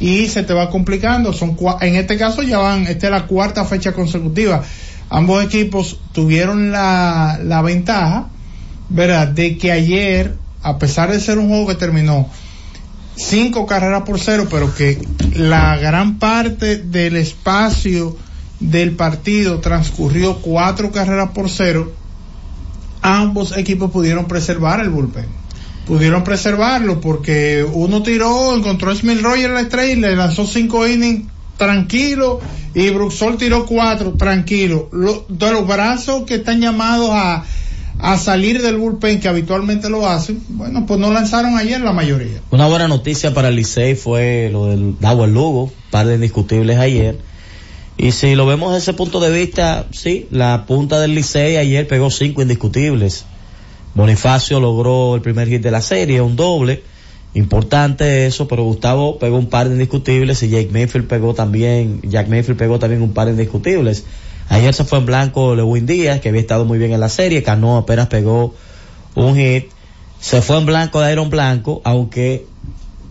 y se te va complicando. Son en este caso ya van, esta es la cuarta fecha consecutiva. Ambos equipos tuvieron la, la ventaja, ¿verdad? De que ayer, a pesar de ser un juego que terminó cinco carreras por cero, pero que la gran parte del espacio del partido transcurrió cuatro carreras por cero, ambos equipos pudieron preservar el bullpen. Pudieron preservarlo porque uno tiró, encontró a Smith Roger la estrella y le lanzó cinco innings tranquilo y Bruxol tiró cuatro tranquilo. de los brazos que están llamados a, a salir del bullpen que habitualmente lo hacen, bueno, pues no lanzaron ayer la mayoría. Una buena noticia para el Licey fue lo del el Lugo, par de indiscutibles ayer. Y si lo vemos desde ese punto de vista, sí, la punta del Licey ayer pegó cinco indiscutibles. Bonifacio logró el primer hit de la serie, un doble. Importante eso, pero Gustavo pegó un par de indiscutibles y Jake Mayfield pegó también, Jack Mayfield pegó también un par de indiscutibles. Ayer se fue en blanco Lewin Díaz, que había estado muy bien en la serie. Cano apenas pegó un hit. Se fue en blanco de Iron Blanco, aunque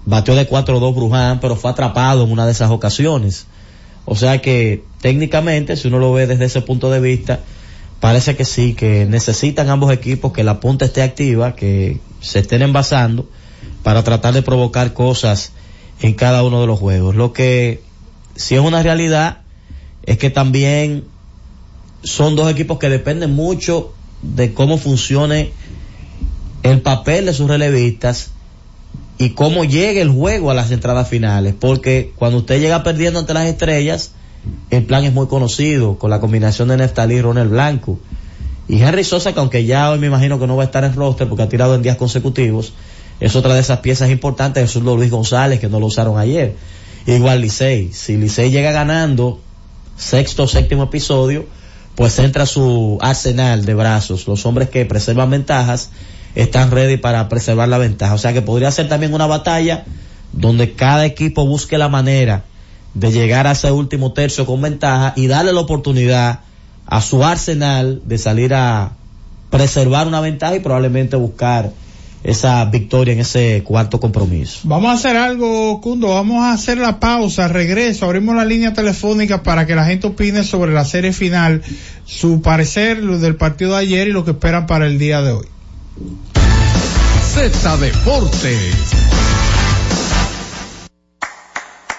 batió de 4-2 Bruján, pero fue atrapado en una de esas ocasiones. O sea que técnicamente, si uno lo ve desde ese punto de vista, parece que sí, que necesitan ambos equipos que la punta esté activa, que se estén envasando para tratar de provocar cosas en cada uno de los juegos. Lo que sí es una realidad es que también son dos equipos que dependen mucho de cómo funcione el papel de sus relevistas y cómo llegue el juego a las entradas finales. Porque cuando usted llega perdiendo ante las estrellas, el plan es muy conocido, con la combinación de Neftalí y Ronald Blanco. Y Henry Sosa, que aunque ya hoy me imagino que no va a estar en roster porque ha tirado en días consecutivos, es otra de esas piezas importantes. Jesús Luis González, que no lo usaron ayer. Igual Licey. Si Licey llega ganando sexto o séptimo episodio, pues entra su arsenal de brazos. Los hombres que preservan ventajas están ready para preservar la ventaja. O sea que podría ser también una batalla donde cada equipo busque la manera de llegar a ese último tercio con ventaja y darle la oportunidad a su arsenal de salir a preservar una ventaja y probablemente buscar esa victoria en ese cuarto compromiso. Vamos a hacer algo, Cundo, vamos a hacer la pausa, regreso, abrimos la línea telefónica para que la gente opine sobre la serie final, su parecer lo del partido de ayer y lo que esperan para el día de hoy. Z Deportes.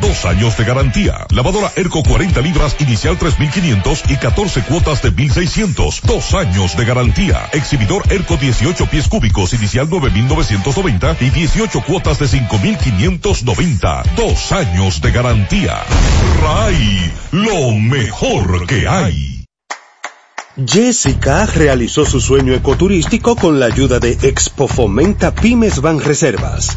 dos años de garantía. Lavadora Erco 40 libras inicial 3500 y 14 cuotas de 1600, dos años de garantía. Exhibidor Erco 18 pies cúbicos inicial 9990 y 18 cuotas de 5590, dos años de garantía. RAI, lo mejor que hay. Jessica realizó su sueño ecoturístico con la ayuda de Expo Fomenta Pymes Van Reservas.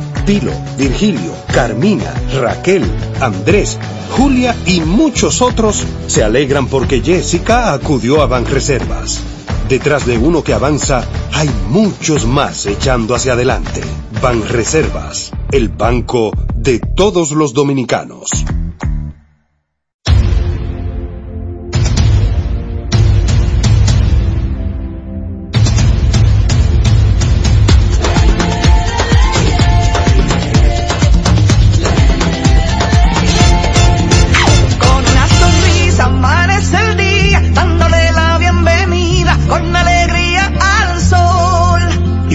Pilo, Virgilio, Carmina, Raquel, Andrés, Julia y muchos otros se alegran porque Jessica acudió a Banreservas. Detrás de uno que avanza, hay muchos más echando hacia adelante. Banreservas, el banco de todos los dominicanos.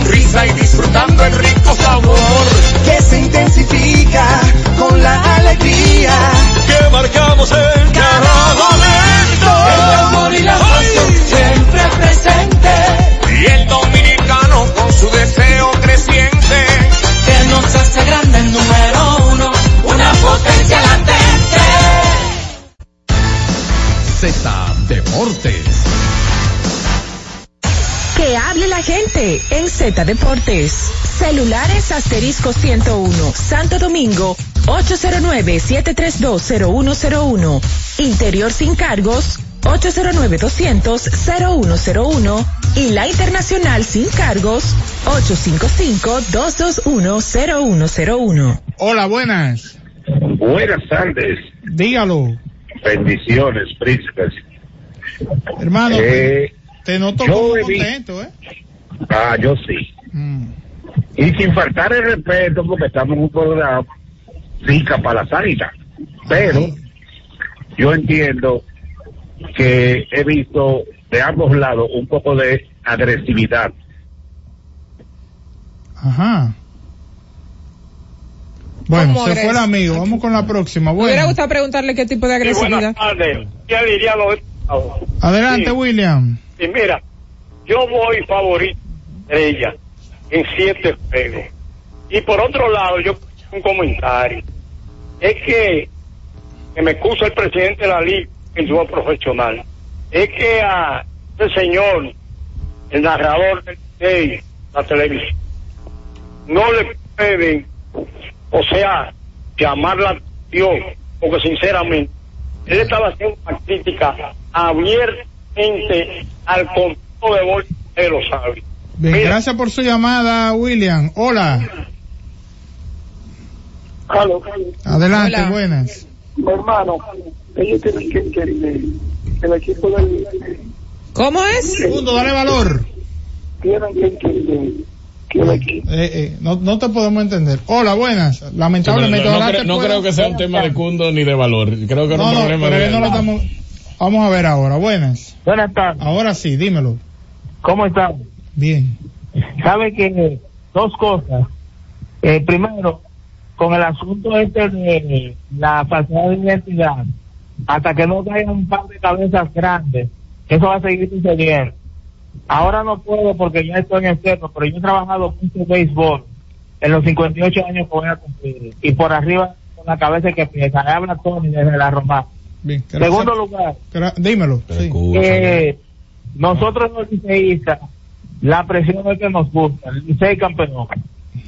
Sonrisa y disfrutando el rico sabor que se intensifica con la alegría. que marcamos en cada momento. El amor y la pasión siempre presente. Y el dominicano con su deseo creciente. Que nos hace grande el número uno, una potencia latente. Z Deportes. Que hable la gente en Z Deportes. Celulares asterisco 101, Santo Domingo, 809-7320101. Interior sin cargos, 809-200-0101. Y la internacional sin cargos, 855-221-0101. Hola, buenas. Buenas tardes, Dígalo, bendiciones, príncipes. hermano. Eh, te noto yo como contento, ¿eh? ah, yo sí. Mm. Y sin faltar el respeto, porque estamos en un programa fica para la sanidad. Pero yo entiendo que he visto de ambos lados un poco de agresividad. Ajá. Bueno, ¿Cómo se fue el amigo. Vamos con la próxima. Me hubiera Bueno, gustado preguntarle qué tipo de agresividad. tardes. Ya diría lo adelante, Sí. William. Y mira, yo voy favorito de ella en siete juegos. Y por otro lado, yo un comentario. Es que, me excusa el presidente de la liga en su profesional. Es que a ese señor, el narrador de la televisión, no le pueden, o sea, llamar la atención, porque sinceramente, él estaba haciendo una crítica abiertamente al control de gol, él lo sabe. Bien, Mira. gracias por su llamada, William. Hola. Aló, Adelante, Hola. buenas. hermano, ellos tienen que entender que el equipo del ¿Cómo es? Segundo, dale valor. tienen que entender que el equipo Eh, eh, no, no te podemos entender. Hola, buenas. Lamentablemente, no, no ojalá cre- no creo que sea un tema de cundo ni de valor. Creo que era No, un no, problema pero de... no lo estamos. Vamos a ver ahora. Buenas. Buenas tardes, Ahora sí, dímelo. ¿cómo están? Bien. Sabe que dos cosas. Eh, primero, con el asunto este de la falsedad de identidad, hasta que no caigan un par de cabezas grandes, eso va a seguir sucediendo. Ahora no puedo porque ya estoy en externo, pero yo he trabajado mucho en béisbol en los 58 años que voy a cumplir. Y por arriba, con la cabeza que piensa, habla Tony desde la Roma. Bien. Gracias. Segundo lugar, Gra- dímelo. Sí. eh, nosotros los liceístas, la presión es que nos gusta, el licey campeón.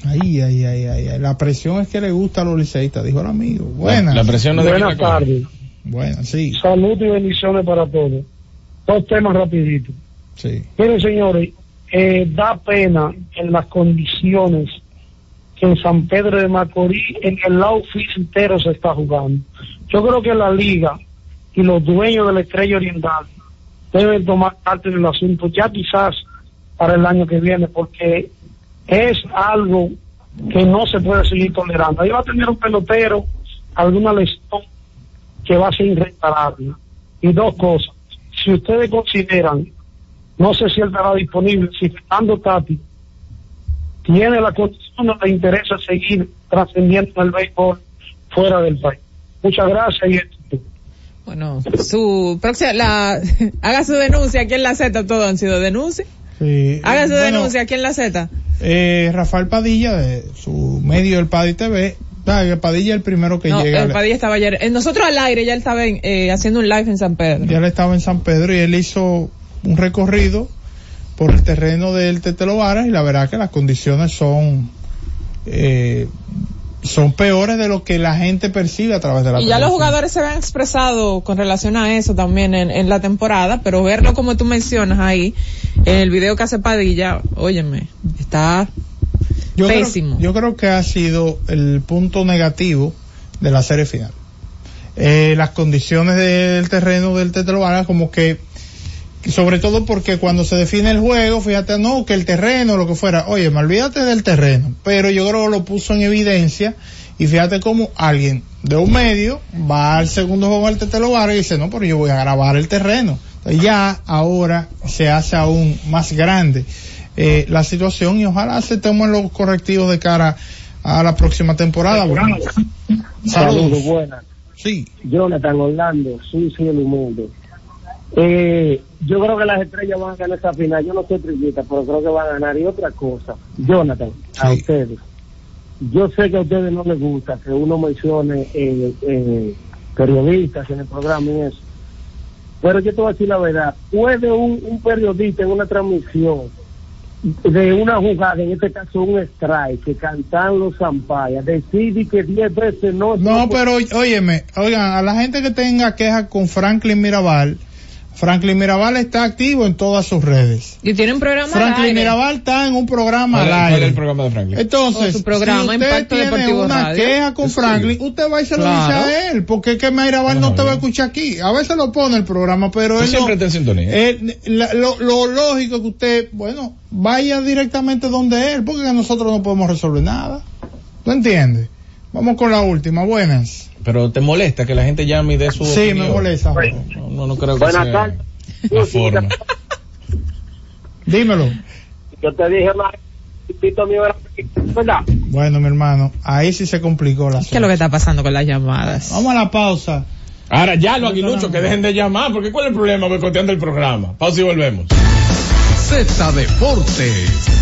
Ay, ay, ay, ay, ay. La presión es que le gusta a los liceístas, dijo el amigo. Buenas. La presión no es de quita cosa. Buenas, sí, Salud y bendiciones para todos. Dos temas rapiditos. sí. Miren, señores, eh, da pena en las condiciones en San Pedro de Macorís, en el lado entero se está jugando. Yo creo que la liga y los dueños de la Estrella Oriental deben tomar parte del asunto, ya quizás para el año que viene, porque es algo que no se puede seguir tolerando. Ahí va a tener un pelotero, alguna lesión, que va a ser irreparable. Y dos cosas, si ustedes consideran, no sé si él estará disponible, si Fernando Tati tiene la condición o le interesa seguir trascendiendo el béisbol fuera del país. Muchas gracias y éxito. Bueno, su próxima, la, haga su denuncia aquí en la Z, todo han sido denuncias. Sí. Haga su Bueno, denuncia aquí en la Z. eh, Rafael Padilla, de su medio El Padilla TV, ah, que Padilla es el primero que No, llega. el Padilla estaba ayer. eh, nosotros al aire ya él estaba en, eh, haciendo un live en San Pedro. Ya él estaba en San Pedro y él hizo un recorrido por el terreno del Tetelo Varas y la verdad que las condiciones son eh, son peores de lo que la gente percibe a través de la Y ya los jugadores se habían expresado con relación a eso también en, en la temporada, pero verlo como tú mencionas ahí, en el video que hace Padilla, óyeme, está yo pésimo. Creo, yo creo que ha sido el punto negativo de la serie final. Eh, las condiciones del terreno del Tetelo Varas como que sobre todo porque cuando se define el juego, fíjate, no, que el terreno, lo que fuera, oye, me olvídate del terreno, pero yo creo que lo puso en evidencia y fíjate cómo alguien de un medio va al segundo juego al Tetelo Vargas y dice, no, pero yo voy a grabar el terreno. Entonces ya ahora se hace aún más grande eh, la situación y ojalá aceptemos los correctivos de cara a la próxima temporada. Bueno, Saludos, saludos. buenas. Sí. Jonathan Orlando, sucio el mundo. Eh, yo creo que las estrellas van a ganar esta final. Yo no soy trillita, pero creo que van a ganar. Y otra cosa, Jonathan, a ustedes. Yo sé que a ustedes no les gusta que uno mencione eh, eh, periodistas en el programa y eso. Pero yo te voy a decir la verdad. ¿Puede un, un periodista en una transmisión de una jugada, en este caso un strike, que cantan los zampayas, decide que 10 veces no... No, pero óyeme, oigan, a la gente que tenga quejas con Franklin Mirabal, Franklin Mirabal está activo en todas sus redes. Y tiene un programa al Franklin aire. Mirabal está en un programa ¿Cuál, al es- cuál aire. es el programa de Franklin? Entonces, O su programa, si usted Impacto tiene Deportivo una Radio. queja con. Franklin, usted va y se lo Claro. dice a él, porque es que Mirabal no te va a escuchar aquí. A veces lo pone el programa, pero él no, siempre está en sintonía. eh, la- lo, lo lógico es que usted, bueno, vaya directamente donde él, porque nosotros no podemos resolver nada. ¿Tú entiendes? Vamos con la última, buenas. Pero te molesta que la gente llame y dé su Sí, me molesta. No, no, no creo que Buenas sea tardes. la forma. Dímelo. Yo te dije más, Tito mío era ¿verdad? Bueno, mi hermano, ahí sí se complicó la ¿Qué es lo que está pasando con las llamadas? Vamos a la pausa. Ahora ya los aguiluchos que dejen de llamar, porque ¿cuál es el problema boicoteando el programa? Pausa y volvemos. Z Deportes.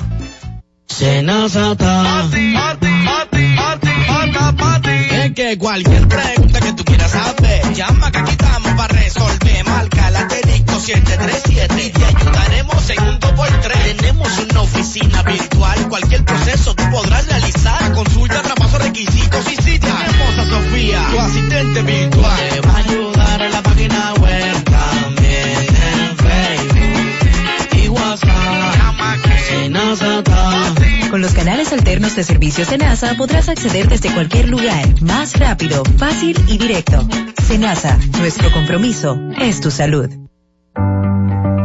Senazata. Es que cualquier pregunta que tú quieras saber, llama que aquí estamos para resolver. Marca el asterisco 737 y te ayudaremos en un 2x3. Tenemos una oficina virtual, cualquier proceso tú podrás realizar. Consulta, traspaso, requisitos y si tenemos a Sofía, tu asistente virtual. De servicios Senasa podrás acceder desde cualquier lugar, más rápido, fácil y directo. Senasa, nuestro compromiso es tu salud.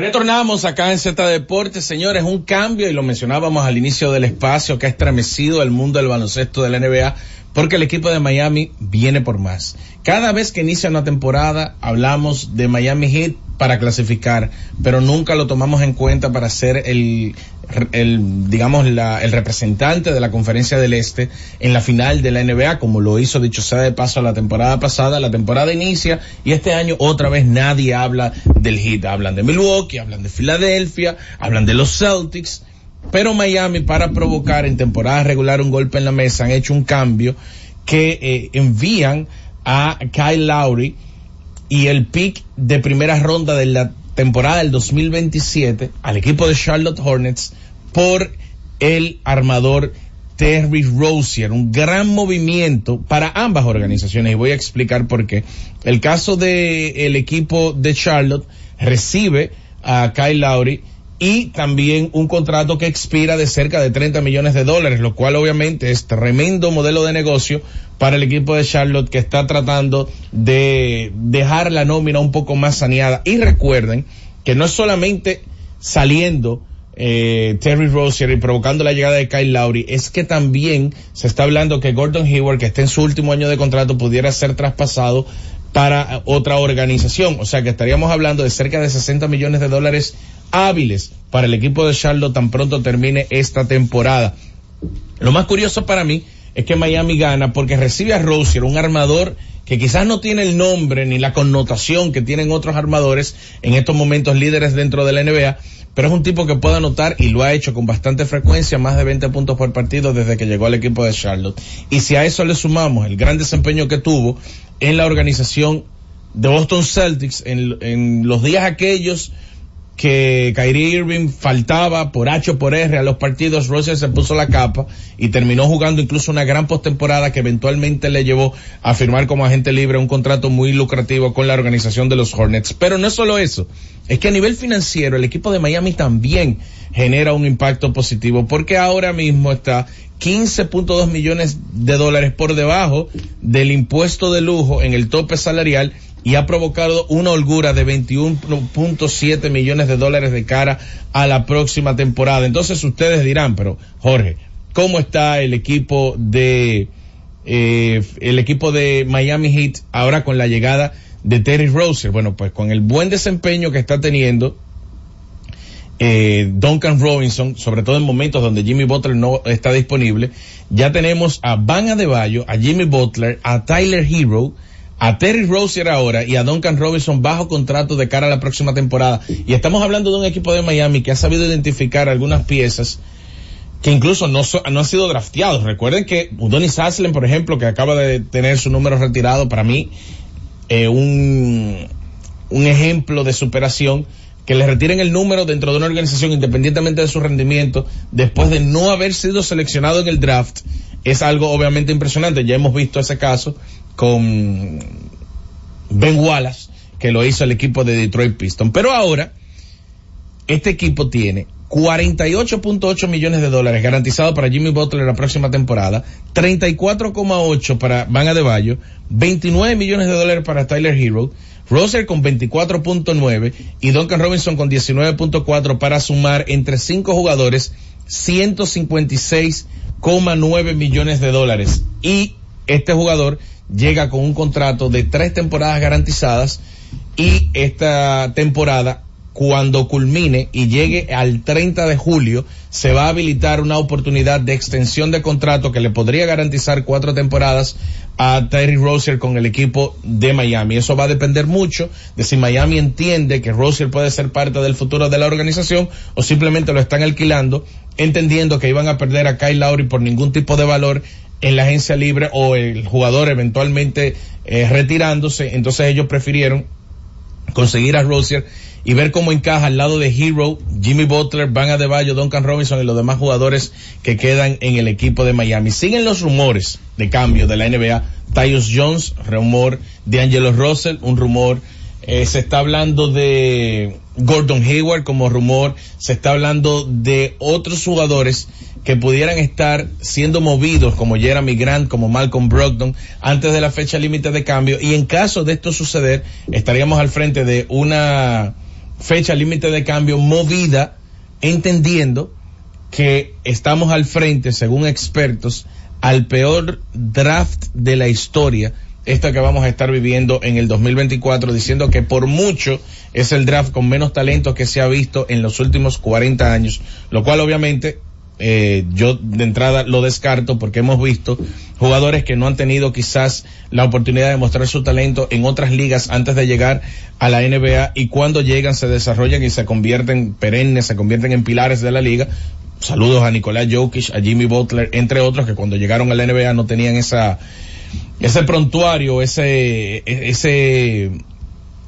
Retornamos acá en Z Deportes, señores, un cambio y lo mencionábamos al inicio del espacio que ha estremecido el mundo del baloncesto de la NBA porque el equipo de Miami viene por más. Cada vez que inicia una temporada hablamos de Miami Heat para clasificar, pero nunca lo tomamos en cuenta para ser el, el digamos, la, el representante de la conferencia del Este en la final de la NBA, como lo hizo dicho sea de paso la temporada pasada. La temporada inicia y este año otra vez nadie habla del Heat. Hablan de Milwaukee, hablan de Filadelfia, hablan de los Celtics. Pero Miami, para provocar en temporada regular un golpe en la mesa, han hecho un cambio que eh, envían a Kyle Lowry y el pick de primera ronda de la temporada del 2027 al equipo de Charlotte Hornets por el armador Terry Rozier, un gran movimiento para ambas organizaciones y voy a explicar por qué. El caso de el equipo de Charlotte recibe a Kyle Lowry y también un contrato que expira de cerca de 30 millones de dólares, lo cual obviamente es tremendo modelo de negocio para el equipo de Charlotte que está tratando de dejar la nómina un poco más saneada. Y recuerden que no es solamente saliendo eh, Terry Rozier y provocando la llegada de Kyle Lowry, es que también se está hablando que Gordon Hayward, que está en su último año de contrato, pudiera ser traspasado para otra organización. O sea que estaríamos hablando de cerca de 60 millones de dólares hábiles para el equipo de Charlotte tan pronto termine esta temporada. Lo más curioso para mí es que Miami gana porque recibe a Rozier, un armador que quizás no tiene el nombre ni la connotación que tienen otros armadores en estos momentos líderes dentro de la NBA, pero es un tipo que puede anotar y lo ha hecho con bastante frecuencia, más de 20 puntos por partido desde que llegó al equipo de Charlotte. Y si a eso le sumamos el gran desempeño que tuvo en la organización de Boston Celtics en, en los días aquellos que Kyrie Irving faltaba por H o por R a los partidos, Russell se puso la capa y terminó jugando incluso una gran postemporada que eventualmente le llevó a firmar como agente libre un contrato muy lucrativo con la organización de los Hornets. Pero no es solo eso, es que a nivel financiero el equipo de Miami también genera un impacto positivo porque ahora mismo está 15.2 millones de dólares por debajo del impuesto de lujo en el tope salarial y ha provocado una holgura de 21.7 millones de dólares de cara a la próxima temporada. Entonces ustedes dirán, pero Jorge, ¿cómo está el equipo de eh, el equipo de Miami Heat ahora con la llegada de Terry Rozier? Bueno, pues con el buen desempeño que está teniendo eh, Duncan Robinson, sobre todo en momentos donde Jimmy Butler no está disponible, ya tenemos a Van Adebayo, a Jimmy Butler, a Tyler Hero, a Terry Rozier ahora y a Duncan Robinson bajo contrato de cara a la próxima temporada. Y estamos hablando de un equipo de Miami que ha sabido identificar algunas piezas que incluso no, no han sido drafteados. Recuerden que Udonis Haslem, por ejemplo, que acaba de tener su número retirado, para mí, eh, un, un ejemplo de superación, que le retiren el número dentro de una organización independientemente de su rendimiento, después de no haber sido seleccionado en el draft, es algo obviamente impresionante. Ya hemos visto ese caso con Ben Wallace, que lo hizo el equipo de Detroit Pistons. Pero ahora, este equipo tiene 48.8 millones de dólares garantizados para Jimmy Butler la próxima temporada, 34,8 para Van Adebayo, 29 millones de dólares para Tyler Hero, Roser con 24.9 y Duncan Robinson con 19.4 para sumar entre cinco jugadores 156,9 millones de dólares. Y este jugador llega con un contrato de tres temporadas garantizadas y esta temporada cuando culmine y llegue al 30 de julio, se va a habilitar una oportunidad de extensión de contrato que le podría garantizar cuatro temporadas a Terry Rozier con el equipo de Miami. Eso va a depender mucho de si Miami entiende que Rozier puede ser parte del futuro de la organización o simplemente lo están alquilando, entendiendo que iban a perder a Kyle Lowry por ningún tipo de valor en la agencia libre o el jugador eventualmente eh, retirándose, entonces ellos prefirieron conseguir a Rosier y ver cómo encaja al lado de Hero, Jimmy Butler, Van Adebayo, Duncan Robinson y los demás jugadores que quedan en el equipo de Miami. Siguen los rumores de cambio de la NBA. Tyus Jones, rumor de Angelo Russell, un rumor. Eh, se está hablando de Gordon Hayward como rumor. Se está hablando de otros jugadores que pudieran estar siendo movidos como Jeremy Grant, como Malcolm Brogdon, antes de la fecha límite de cambio. Y en caso de esto suceder, estaríamos al frente de una fecha límite de cambio movida, entendiendo que estamos al frente, según expertos, al peor draft de la historia, esto que vamos a estar viviendo en el 2024, diciendo que por mucho es el draft con menos talento que se ha visto en los últimos 40 años, lo cual obviamente eh, yo de entrada lo descarto porque hemos visto jugadores que no han tenido quizás la oportunidad de mostrar su talento en otras ligas antes de llegar a la NBA y cuando llegan se desarrollan y se convierten perennes, se convierten en pilares de la liga. Saludos a Nicolás Jokic, a Jimmy Butler, entre otros que cuando llegaron a la NBA no tenían esa ese prontuario, ese ese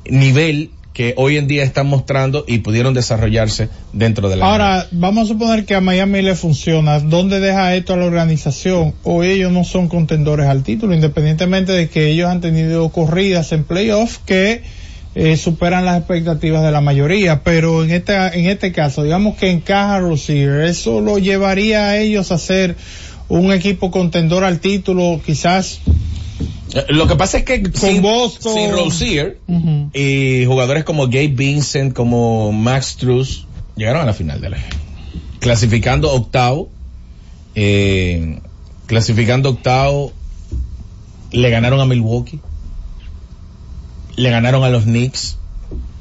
nivel que hoy en día están mostrando y pudieron desarrollarse dentro de la Ahora, vamos a suponer que a Miami le funciona. ¿Dónde deja esto a la organización? O ellos no son contendores al título, independientemente de que ellos han tenido corridas en playoffs que eh, superan las expectativas de la mayoría. Pero en este, en este caso, digamos que encaja Rosier, ¿eso lo llevaría a ellos a ser un equipo contendor al título quizás lo que pasa es que con sin, Boston. sin Rozier y jugadores como Gabe Vincent, como Max Truss, llegaron a la final de la clasificando octavo, eh, clasificando octavo, le ganaron a Milwaukee, le ganaron a los Knicks,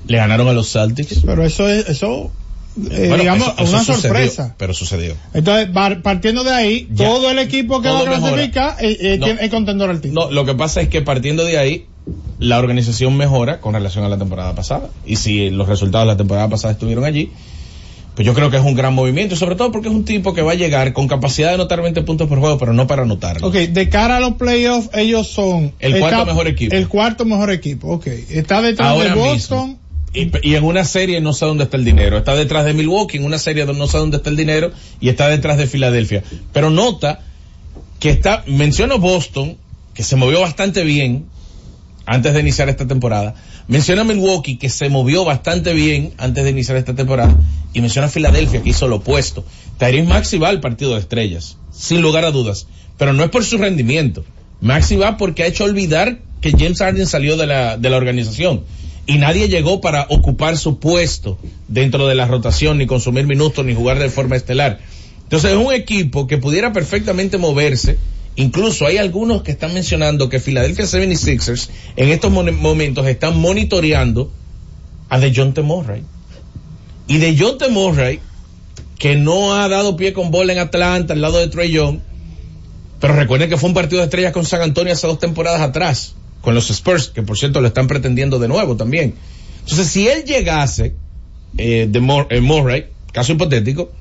le ganaron a los Celtics. Pero eso es, eso, eh, Bueno, digamos, eso- eso una sucedió, sorpresa. pero sucedió. Entonces, par- partiendo de ahí, Ya. todo el equipo que va a clasificar eh, eh, No. es contendor al título. No, lo que pasa es que partiendo de ahí, la organización mejora con relación a la temporada pasada. Y si los resultados de la temporada pasada estuvieron allí, pues yo creo que es un gran movimiento, sobre todo porque es un tipo que va a llegar con capacidad de anotar 20 puntos por juego, pero no para anotarlo. Ok, de cara a los playoffs, ellos son El cuarto mejor equipo. El cuarto mejor equipo, ok. Está detrás Ahora de Boston. mismo. Y, en una serie no sé dónde está el dinero. Está detrás de Milwaukee, en una serie no sé dónde está el dinero, y está detrás de Filadelfia. Pero nota que está, menciono Boston, que se movió bastante bien antes de iniciar esta temporada. Menciona Milwaukee, que se movió bastante bien antes de iniciar esta temporada. Y menciona Filadelfia, que hizo lo opuesto. Tyrese Maxi va al partido de estrellas, sin lugar a dudas. Pero no es por su rendimiento. Maxi va porque ha hecho olvidar que James Harden salió de la, de la organización. Y nadie llegó para ocupar su puesto dentro de la rotación, ni consumir minutos, ni jugar de forma estelar. Entonces es un equipo que pudiera perfectamente moverse. Incluso hay algunos que están mencionando que Philadelphia 76ers en estos momentos están monitoreando a DeJounte Murray. Y DeJounte Murray, que no ha dado pie con bola en Atlanta al lado de Trey Young, pero recuerden que fue un partido de estrellas con San Antonio hace dos temporadas atrás, con los Spurs, que por cierto lo están pretendiendo de nuevo también. Entonces, si él llegase, eh, de Mur- eh, Murray, caso hipotético,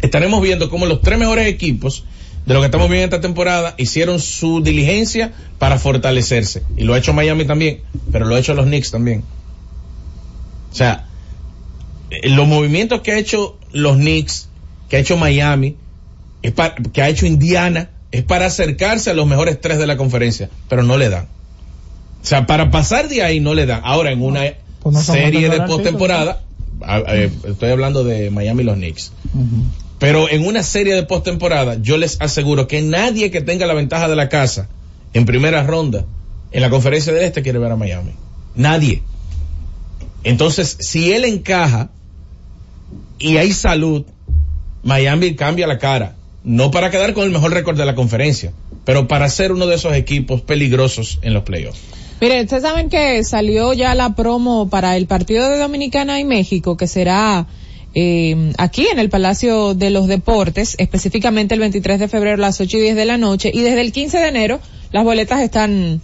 estaremos viendo cómo los tres mejores equipos de lo que estamos viendo esta temporada hicieron su diligencia para fortalecerse. Y lo ha hecho Miami también, pero lo ha hecho los Knicks también. O sea, eh, los movimientos que ha hecho los Knicks, que ha hecho Miami, es pa- que ha hecho Indiana, es para acercarse a los mejores tres de la conferencia, pero no le dan. O sea, para pasar de ahí no le dan. Ahora, en una Pues no serie de postemporada, eh, estoy hablando de Miami y los Knicks. Pero en una serie de postemporada, yo les aseguro que nadie que tenga la ventaja de la casa en primera ronda en la conferencia del Este quiere ver a Miami. Nadie. Entonces, si él encaja y hay salud, Miami cambia la cara. No para quedar con el mejor récord de la conferencia, pero para ser uno de esos equipos peligrosos en los playoffs. Miren, ustedes saben que salió ya la promo para el partido de Dominicana y México, que será eh, aquí en el Palacio de los Deportes, específicamente el 23 de febrero a las 8 y 10 de la noche, y desde el 15 de enero las boletas están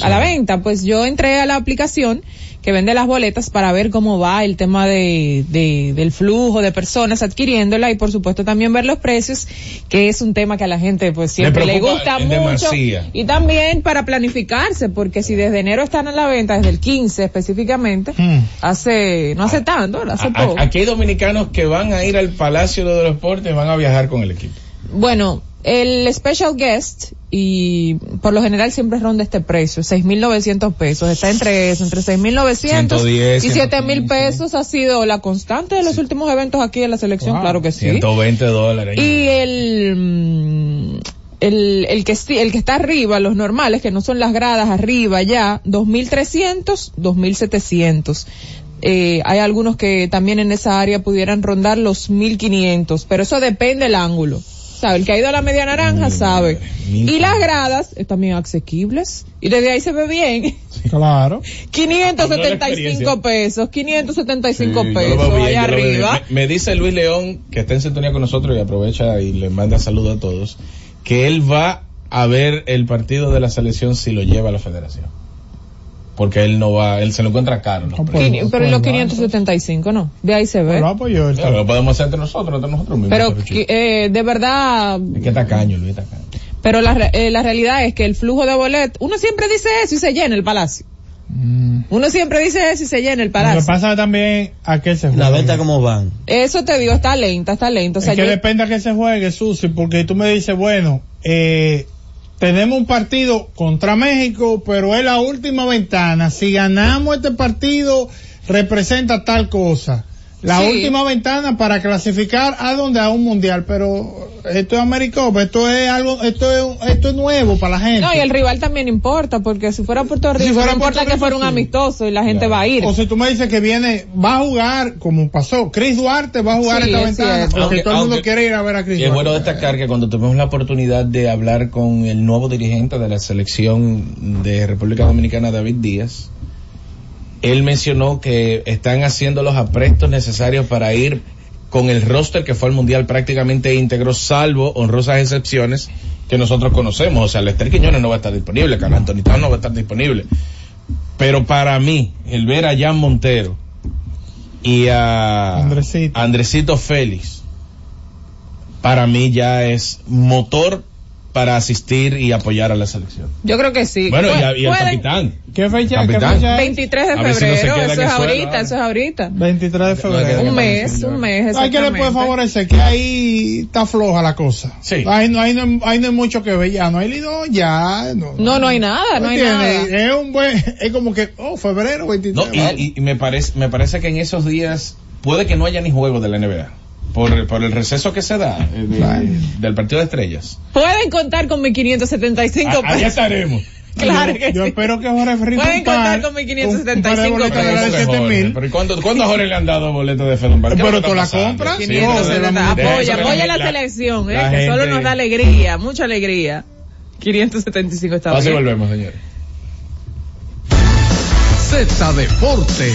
a la venta. Pues yo entré a la aplicación que vende las boletas para ver cómo va el tema de, de- del flujo de personas adquiriéndola y por supuesto también ver los precios, que es un tema que a la gente pues siempre le, gusta mucho. demasía. Y también para planificarse, porque si desde enero están a la venta, desde el 15 específicamente, Hmm. hace, no hace tanto, hace A- poco. Aquí hay dominicanos que van a ir al Palacio de los Deportes y van a viajar con el equipo. Bueno, el special guest y por lo general siempre ronda este precio, 6.900 pesos. Está entre eso, entre 6.900 110, y 7.000 pesos ha sido la constante de los últimos eventos aquí en la selección, claro que sí. 120 dólares. Y el, mm, el, el que, el que está arriba, los normales, que no son las gradas arriba ya, 2.300, 2.700. Eh, hay algunos que también en esa área pudieran rondar los 1.500, pero eso depende del ángulo. ¿Sabe? El que ha ido a la media naranja sabe. Y las gradas eh, también asequibles. Y desde ahí se ve bien. Claro. 575 pesos, 575 Sí, pesos bien, allá bien. arriba. Me, me dice Luis León, que está en sintonía con nosotros y aprovecha y le manda saludos a todos, que él va a ver el partido de la selección si lo lleva a la federación. Porque él no va, él se lo encuentra caro. Quini- pero y los 575 no, de ahí se ve. Claro, lo podemos hacer entre nosotros, entre nosotros mismos. Pero pero eh, de verdad, Es que tacaño, Luis tacaño. pero la, re- eh, la realidad es que el flujo de boletos, uno siempre dice eso y se llena el palacio. Uno siempre dice eso y se llena el Lo que palacio. pasa también a qué se juega. La venta cómo van. Eso te digo, está lenta, está lenta. O sea, es que yo- depende a qué se juegue, Susi, porque tú me dices, bueno, eh, tenemos un partido contra México, pero es la última ventana. Si ganamos este partido, representa tal cosa. La Sí. última ventana para clasificar a donde a un mundial, pero esto es Americopa, esto es algo, esto es, esto es nuevo para la gente. no, y el rival también importa, porque si fuera Puerto Rico, Si fuera no importa Puerto que Rico, fuera un amistoso y la gente va a ir. O si tú me dices que viene, va a jugar, como pasó, Chris Duarte va a jugar Sí, esta es ventana, porque Aunque- todo el mundo quiere ir a ver a Chris Y es Duarte. bueno destacar que cuando tuvimos la oportunidad de hablar con el nuevo dirigente de la selección de República Dominicana, David Díaz, él mencionó que están haciendo los aprestos necesarios para ir con el roster que fue al Mundial prácticamente íntegro, salvo honrosas excepciones que nosotros conocemos. O sea, Lester Quiñones no va a estar disponible, Carlos Antonio no va a estar disponible. Pero para mí, el ver a Jan Montero y a Andresito. Andresito Félix, para mí ya es motor para asistir y apoyar a la selección. Yo creo que sí. Bueno, y, a- pueden- capitán. ¿Qué fecha? ¿Qué Capitán. fecha es? 23 de si no febrero, eso es el suelo, ahorita, eso es ahorita. 23 de febrero. Un mes, un mes, Hay que le puede favorecer que ahí está floja la cosa. Sí. Ahí no, ahí no, ahí no hay mucho que ver ya, no hay lido, ya. No, No, no hay nada, no hay nada. Es un buen, es como que, oh, febrero 23. No, y, y- y me parece, me parece que en esos días puede que no haya ni juego de la NBA. Por, por el receso que se da eh, de- del partido de estrellas. Pueden contar con mi 575 A- allá pesos. estaremos. Claro yo, que yo sí. espero que Jorge Rico Pueden contar con mi un- un par de 575 boletos de la de pesos. 7000. Pero ¿y cuándo, ¿cuándo a Jorge le han dado boletos de Fedon Pero tú la compras, Sí, 570. de- de Apoya, apoya la, la- selección, eh, la que solo nos da alegría, mucha alegría. 575 está Así volvemos, señores. Z Deportes.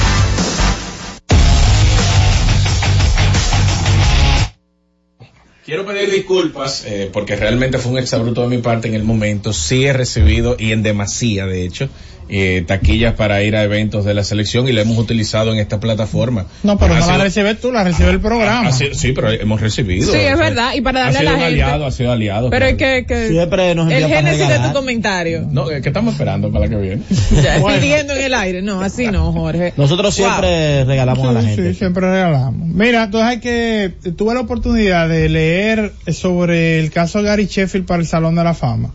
Quiero pedir disculpas eh, porque realmente fue un exabruto de mi parte en el momento. Sí he recibido y en demasía, de hecho, eh, taquillas para ir a eventos de la selección y la hemos utilizado en esta plataforma. No, pero Ha no la sido- recibes tú, la recibe el programa. ha sido- sí, pero hemos recibido. Sí, es verdad. Y para Ha darle a sido la un gente. aliado, ha sido aliado. Pero es que, que Siempre nos el génesis de tu comentario. No, eh, ¿qué estamos esperando para la que viene? Ya, Bueno. pidiendo en el aire. No, así no, Jorge. Nosotros siempre regalamos a la gente. sí, siempre regalamos. Mira, entonces hay que, tuve la oportunidad de leer sobre el caso de Gary Sheffield para el Salón de la Fama.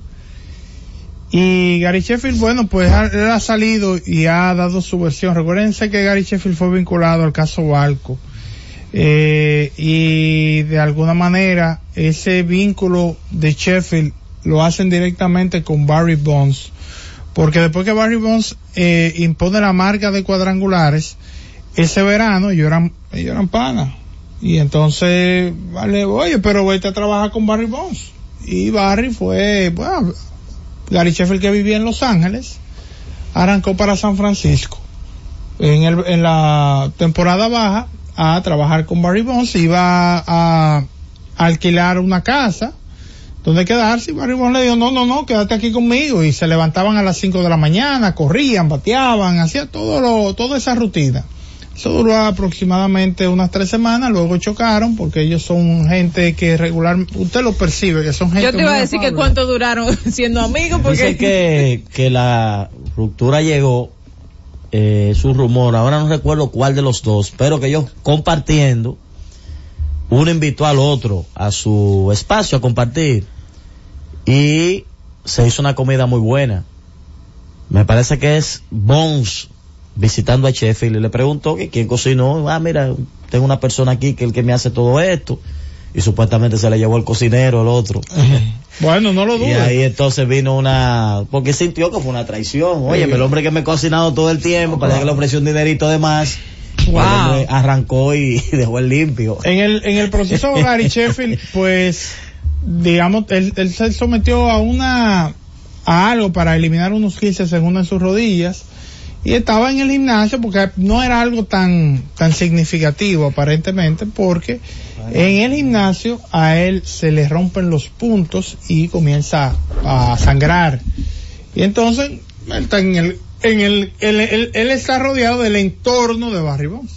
Y Gary Sheffield, bueno, pues ha, él ha salido y ha dado su versión. Recuérdense que Gary Sheffield fue vinculado al caso Balco. Eh, y de alguna manera ese vínculo de Sheffield lo hacen directamente con Barry Bonds. Porque después que Barry Bonds eh, impone la marca de cuadrangulares, ese verano ellos eran, ellos eran panas. Y entonces, vale, oye, pero vete a trabajar con Barry Bonds. Y Barry fue, bueno, Gary Sheffield que vivía en Los Ángeles, arrancó para San Francisco. En, la temporada baja, a trabajar con Barry Bonds, iba a, alquilar una casa donde quedarse y Barry Bonds le dijo, no, no, no, quédate aquí conmigo. Y se levantaban a las 5 de la mañana, corrían, bateaban, hacía todo lo, toda esa rutina. Eso duró aproximadamente unas tres semanas, luego chocaron porque ellos son gente que regular, usted lo percibe, que son gente Yo te iba a decir que cuánto duraron siendo amigos porque Dice que, que la ruptura llegó, eh, su rumor, ahora no recuerdo cuál de los dos, pero que ellos compartiendo, uno invitó al otro a su espacio a compartir y se hizo una comida muy buena. Me parece que es Bones visitando a Sheffield y le preguntó que quién cocinó. Ah, mira, tengo una persona aquí que es el que me hace todo esto. Y supuestamente se le llevó el cocinero, el otro. Bueno, no lo Y dudes. ahí entonces vino una, porque sintió que fue una traición. Oye, Sí. el hombre que me ha cocinado todo el tiempo, parece que le ofreció un dinerito de más. Wow. Arrancó y dejó el limpio. En el, en el proceso de Gary Sheffield, pues, digamos, él, él se sometió a una, a algo para eliminar unos quistes en una de sus rodillas y estaba en el gimnasio porque no era algo tan, tan significativo aparentemente porque en el gimnasio a él se le rompen los puntos y comienza a sangrar. Y entonces, él está en el, en el, él, él- él está rodeado del entorno de Barry Bonds.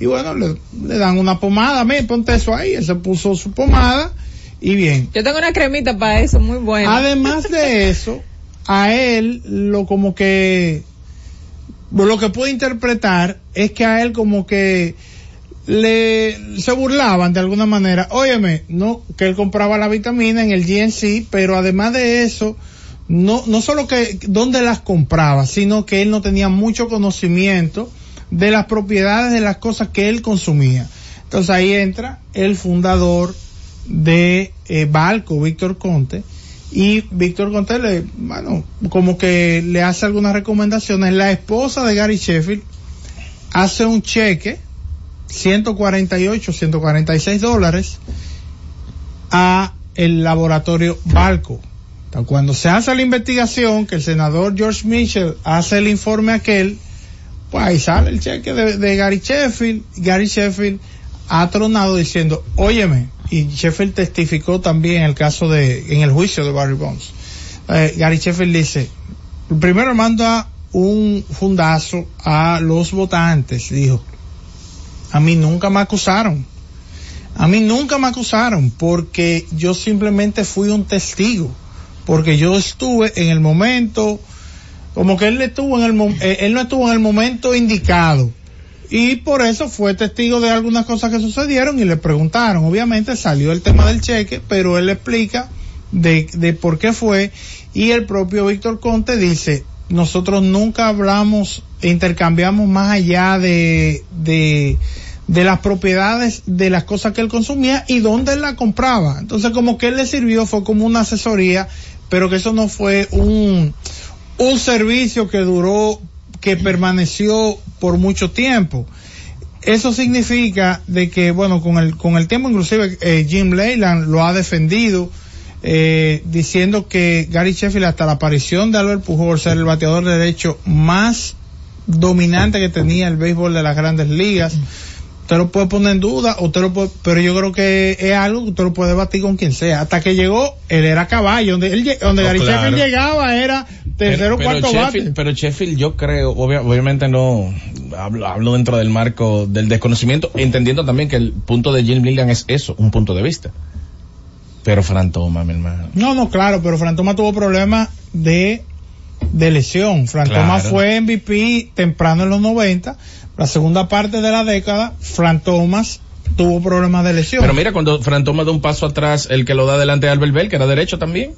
Y bueno, le, le dan una pomada, me ponte eso ahí, él se puso su pomada y bien. yo tengo una cremita para eso muy buena. Además de eso, a él lo como que lo que puedo interpretar es que a él como que le se burlaban de alguna manera. Óyeme, no que él compraba la vitamina en el GNC, pero además de eso no no solo que dónde las compraba, sino que él no tenía mucho conocimiento de las propiedades de las cosas que él consumía. Entonces ahí entra el fundador de eh, Balco, Víctor Conte, y Víctor Conte le, bueno, como que le hace algunas recomendaciones. La esposa de Gary Sheffield hace un cheque, 148, 146 dólares, a el laboratorio Balco. Cuando se hace la investigación, que el senador George Mitchell hace el informe aquel, Pues ahí sale el cheque de, de Gary Sheffield. Gary Sheffield ha tronado diciendo, óyeme, y Sheffield testificó también en el caso de, en el juicio de Barry Bonds. Eh, Gary Sheffield dice, primero manda un fundazo a los votantes, dijo, a mí nunca me acusaron. A mí nunca me acusaron porque yo simplemente fui un testigo, porque yo estuve en el momento, como que él estuvo en el, eh, él no estuvo en el momento indicado. Y por eso fue testigo de algunas cosas que sucedieron y le preguntaron. Obviamente salió el tema del cheque, pero él explica de, de por qué fue. Y el propio Víctor Conte dice, nosotros nunca hablamos, intercambiamos más allá de, de, de las propiedades de las cosas que él consumía y dónde él la compraba. Entonces como que él le sirvió, fue como una asesoría, pero que eso no fue un, un servicio que duró, que permaneció por mucho tiempo. Eso significa de que, bueno, con el, con el tiempo inclusive eh, Jim Leyland lo ha defendido, eh, diciendo que Gary Sheffield hasta la aparición de Albert Pujols era el bateador derecho más dominante que tenía el béisbol de las grandes ligas. Usted lo puede poner en duda, usted lo puede, pero yo creo que es algo que usted lo puede debatir con quien sea. Hasta que llegó, él era caballo, donde, él, donde No, claro. Llegaba era tercero, cuarto Sheffield, bate. pero Sheffield yo creo, obvia- obviamente no, hablo, hablo dentro del marco del desconocimiento, entendiendo también que el punto de Jim Lillian es eso, un punto de vista. Pero Fran Thomas, mi hermano. No, no, claro, pero Fran Thomas tuvo problemas de, de lesión. Fran Claro. Thomas fue MVP temprano en los 90. La segunda parte de la década, Fran Thomas tuvo problemas de lesión. Pero mira, cuando Fran Thomas da un paso atrás, el que lo da delante de Albert Bell, que era derecho también.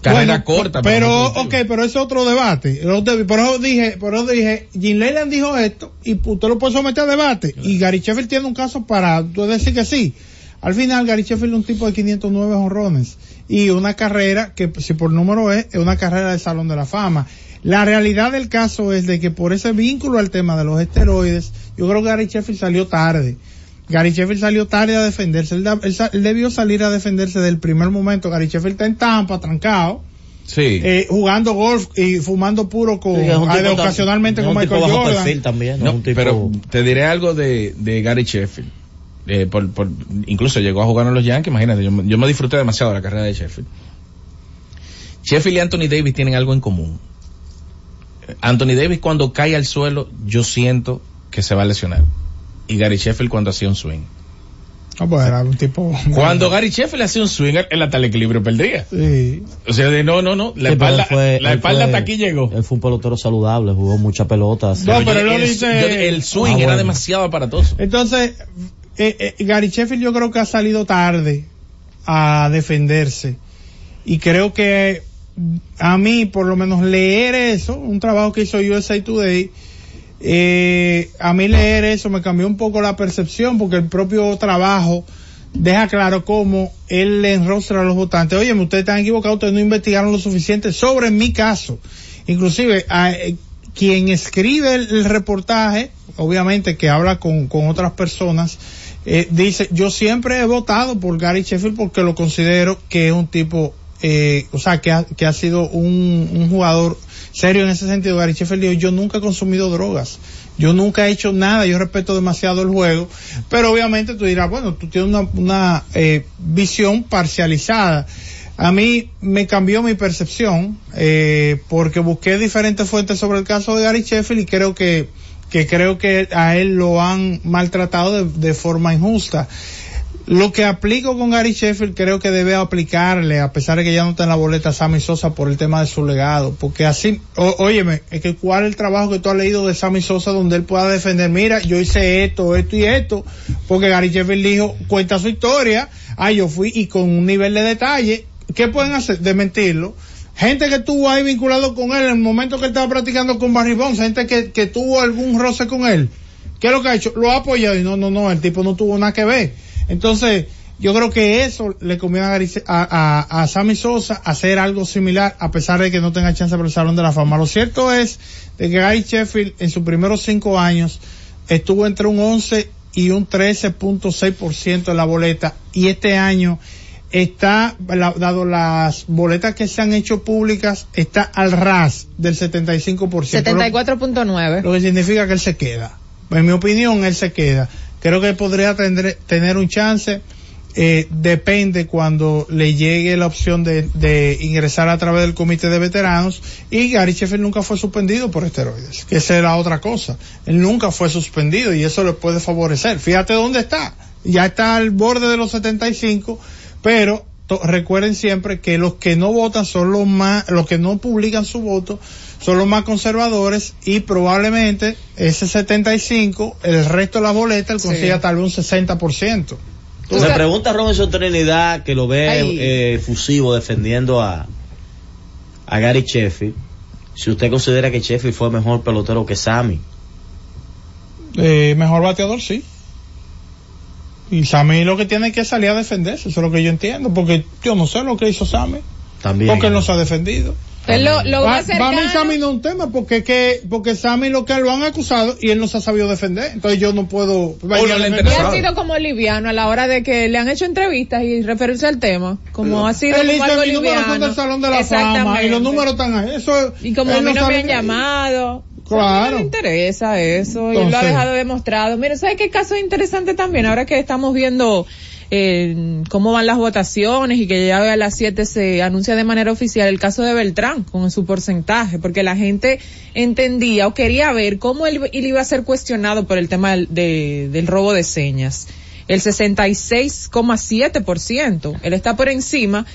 Carrera Bueno, corta. Pero, no ok, pero es otro debate. Por eso dije, por eso dije, Jim Leyland dijo esto y usted lo puede someter a debate. Y Gary Sheffield tiene un caso para tú decir que sí. Al final, Gary Sheffield es un tipo de 509 honrones y una carrera que, si por número es, es una carrera del Salón de la Fama. La realidad del caso es de que por ese vínculo al tema de los esteroides, yo creo que Gary Sheffield salió tarde. Gary Sheffield salió tarde a defenderse. Él, debió salir a defenderse del primer momento. Gary Sheffield está en Tampa, trancado Sí. eh, jugando golf y fumando puro con, Sí, ocasionalmente con Michael Jordan. también, no No, es un tipo- pero te diré algo de, de Gary Sheffield. Eh, por, por, incluso llegó a jugar en los Yankees, imagínate, yo, me- yo me disfruté demasiado de la carrera de Sheffield. Sheffield y Anthony Davis tienen algo en común. Anthony Davis cuando cae al suelo, yo siento que se va a lesionar. Y Gary Sheffield cuando hacía un swing. No, pues era un tipo. Cuando Gary Sheffield hacía un swing, él hasta el equilibrio perdría. Sí. O sea, de no, no, no, la Sí, pero espalda, fue- la espalda fue- hasta aquí llegó. Él fue un pelotero saludable, jugó muchas pelotas. No, pero él yo- dice- yo- el swing Ah, era demasiado aparatoso. Entonces, eh, eh, Gary Sheffield yo creo que ha salido tarde a defenderse. Y creo que a mí, por lo menos, leer eso, un trabajo que hizo USA Today, eh, a mí leer eso me cambió un poco la percepción porque el propio trabajo deja claro cómo él le enrostra a los votantes. Oye, ustedes están equivocados, ustedes no investigaron lo suficiente sobre mi caso. Inclusive, a- eh, quien escribe el, el reportaje, obviamente que habla con, con otras personas, eh, dice, yo siempre he votado por Gary Sheffield porque lo considero que es un tipo, eh, o sea, que ha, que ha sido un, un jugador serio en ese sentido. Gary Sheffield dijo, yo nunca he consumido drogas. Yo nunca he hecho nada, yo respeto demasiado el juego, pero obviamente tú dirás, bueno, tú tienes una, una eh, visión parcializada. A mí me cambió mi percepción, eh, porque busqué diferentes fuentes sobre el caso de Gary Sheffield y creo que, que creo que a él lo han maltratado de, forma injusta. Lo que aplico con Gary Sheffield creo que debe aplicarle, a pesar de que ya no está en la boleta Sammy Sosa por el tema de su legado, porque así, óyeme, es que cuál es el trabajo que tú has leído de Sammy Sosa donde él pueda defender, mira, yo hice esto, esto y esto, porque Gary Sheffield dijo, cuenta su historia, ah, yo fui y con un nivel de detalle, ¿qué pueden hacer? Desmentirlo. Gente que estuvo ahí vinculado con él en el momento que estaba practicando con Barry Bonds, gente que, tuvo algún roce con él. ¿Qué es lo que ha hecho? Lo ha apoyado y no, no, no, el tipo no tuvo nada que ver. Entonces, yo creo que eso le conviene a, a, Sammy Sosa hacer algo similar, a pesar de que no tenga chance para el Salón de la Fama. Lo cierto es de que Gary Sheffield en sus primeros cinco años estuvo entre un 11 y un 13.6% en la boleta y este año está, la- dado las boletas que se han hecho públicas, está al ras del 75%. lo- 74.9. lo que significa que él se queda. En mi opinión, él se queda. Creo que podría tener, tener un chance. eh, depende cuando le llegue la opción de, de ingresar a través del comité de veteranos y Gary Sheffield nunca fue suspendido por esteroides, que esa es la otra cosa. Él nunca fue suspendido y eso le puede favorecer. Fíjate dónde está. Ya está al borde de los 75, pero to- recuerden siempre que los que no votan son los más, los que no publican su voto son los más conservadores y probablemente ese 75, el resto de la boleta, él Sí. consiga tal vez un 60%. Me pregunta Robinson Trinidad, que lo ve eh, fusivo defendiendo a, a Gary Sheffield, si usted considera que Sheffield fue mejor pelotero que Sammy. Eh, mejor bateador, sí. Y Sammy lo que tiene que salir a defenderse, eso es lo que yo entiendo, porque yo no sé lo que hizo Sammy, También. porque él no se ha defendido. Él lo, lo Va- cercano- Sammy no es un tema, porque que, porque Sammy lo que lo han acusado y él no se ha sabido defender, entonces yo no puedo... Y ha sido como liviano a la hora de que le han hecho entrevistas y referirse al tema. Como ha sido Él como algo "Mis números son liviano. del Salón de la Fama y los números están ahí. Eso, Y como a él mí no sabe me han llamado. Claro. No le interesa eso. y él lo ha dejado demostrado. Mira, ¿sabes qué caso interesante también? Ahora que estamos viendo eh, cómo van las votaciones y que ya a las 7 se anuncia de manera oficial el caso de Beltrán con su porcentaje, porque la gente entendía o quería ver cómo él, él iba a ser cuestionado por el tema del, de- del robo de señas. El 66,7%. Él está por encima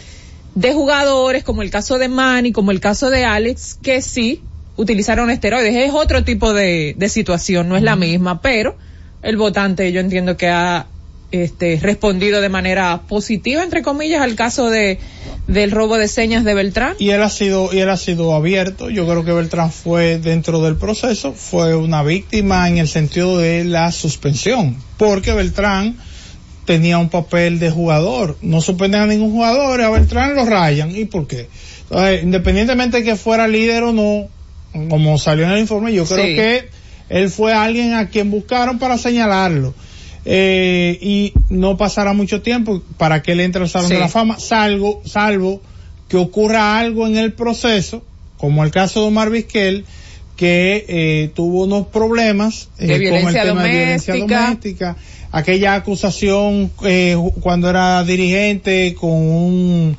de jugadores como el caso de Manny, como el caso de Alex, que sí utilizaron esteroides. Es otro tipo de, de situación, no es la misma, pero el votante yo entiendo que ha este, respondido de manera positiva, entre comillas, al caso de del robo de señas de Beltrán. Y él ha sido, y él ha sido abierto. Yo creo que Beltrán fue dentro del proceso, fue una víctima en el sentido de la suspensión, porque Beltrán tenía un papel de jugador. No suspenden a ningún jugador, a Beltrán lo rayan. ¿Y por qué? Entonces, independientemente de que fuera líder o no, como salió en el informe, yo creo Sí. que él fue alguien a quien buscaron para señalarlo. Eh, y no pasará mucho tiempo para que él entre al Salón Sí. de la Fama, salvo, salvo que ocurra algo en el proceso, como el caso de Omar Vizquel, que eh, tuvo unos problemas eh, De con el tema de violencia doméstica. aquella acusación eh, cuando era dirigente con un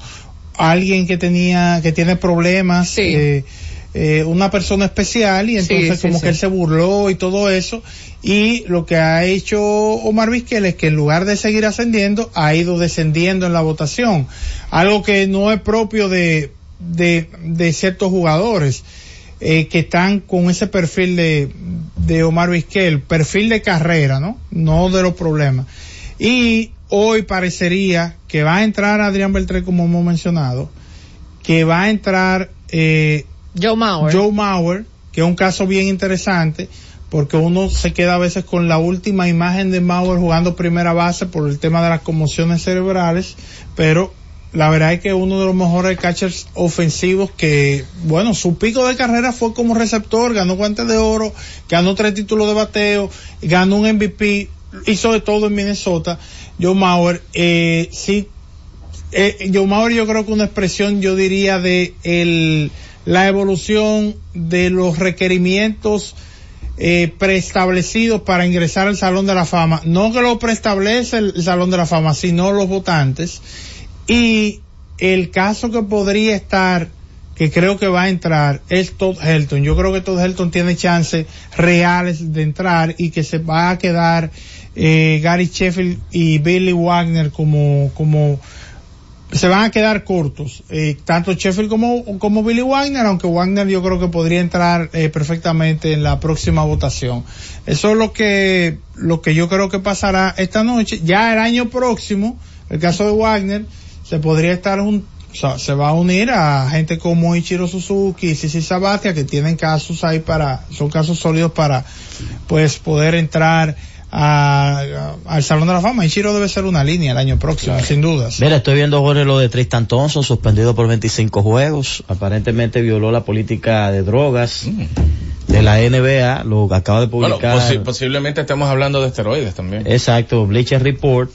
alguien que tenía que tiene problemas eh, eh, una persona especial y Sí, entonces sí, como sí. que él se burló y todo eso y lo que ha hecho Omar Vizquel es que en lugar de seguir ascendiendo ha ido descendiendo en la votación algo que no es propio de de, de ciertos jugadores eh, que están con ese perfil de, de Omar Vizquel, perfil de carrera, ¿no? No de los problemas. Y hoy parecería que va a entrar Adrián Beltré, como hemos mencionado, que va a entrar eh, Joe Mauer. Joe Mauer, que es un caso bien interesante, porque uno se queda a veces con la última imagen de Mauer jugando primera base por el tema de las conmociones cerebrales, pero la verdad es que uno de los mejores catchers ofensivos que, bueno, su pico de carrera fue como receptor, ganó guantes de oro, ganó tres títulos de bateo, ganó un MVP, hizo de todo en Minnesota. Joe Mauer, eh, sí, eh, Joe Mauer yo creo que una expresión, yo diría, de el, la evolución de los requerimientos eh, preestablecidos para ingresar al Salón de la Fama. No que lo preestablece el Salón de la Fama, sino los votantes. Y el caso que podría estar, que creo que va a entrar, es Todd Helton. Yo creo que Todd Helton tiene chances reales de entrar y que se va a quedar eh, Gary Sheffield y Billy Wagner como, como, se van a quedar cortos, eh, tanto Sheffield como, como Billy Wagner, aunque Wagner yo creo que podría entrar eh, perfectamente en la próxima votación. Eso es lo que, lo que yo creo que pasará esta noche. Ya el año próximo, el caso de Wagner, se podría estar un, se va a unir a gente como Ichiro Suzuki y Sisi Sabatia que tienen casos ahí para, son casos sólidos para, pues, poder entrar a- a- al Salón de la Fama. Ichiro debe ser una línea el año próximo, sin dudas. Mira, estoy viendo Jorge lo de Tristan Thompson, suspendido por 25 juegos. Aparentemente violó la política de drogas de la NBA, lo acaba de Bueno, publicar. posi- posiblemente estemos hablando de esteroides también. Exacto, Bleacher Report,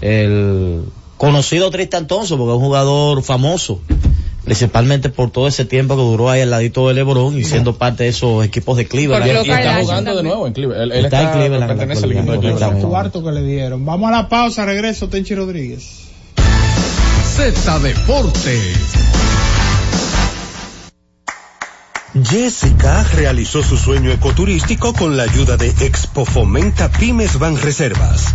el conocido Tristan Thompson porque es un jugador famoso, principalmente por todo ese tiempo que duró ahí al ladito de LeBron y siendo parte de esos equipos de Cleveland. Y está jugando de nuevo en Cleveland. Él, él Está en Cleveland, pertenece al equipo de Cleveland. cuarto que le dieron. Vamos a la pausa, regreso, Tenchi Rodríguez. Z Deportes. Jessica realizó su sueño ecoturístico con la ayuda de Expo Fomenta Pymes Ban Reservas.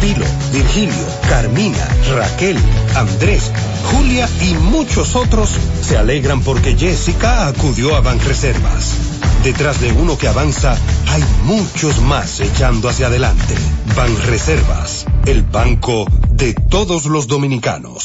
Pilo, Virgilio, Carmina, Raquel, Andrés, Julia y muchos otros se alegran porque Jessica acudió a Banreservas. Detrás de uno que avanza, hay muchos más echando hacia adelante. Banreservas, el banco de todos los dominicanos.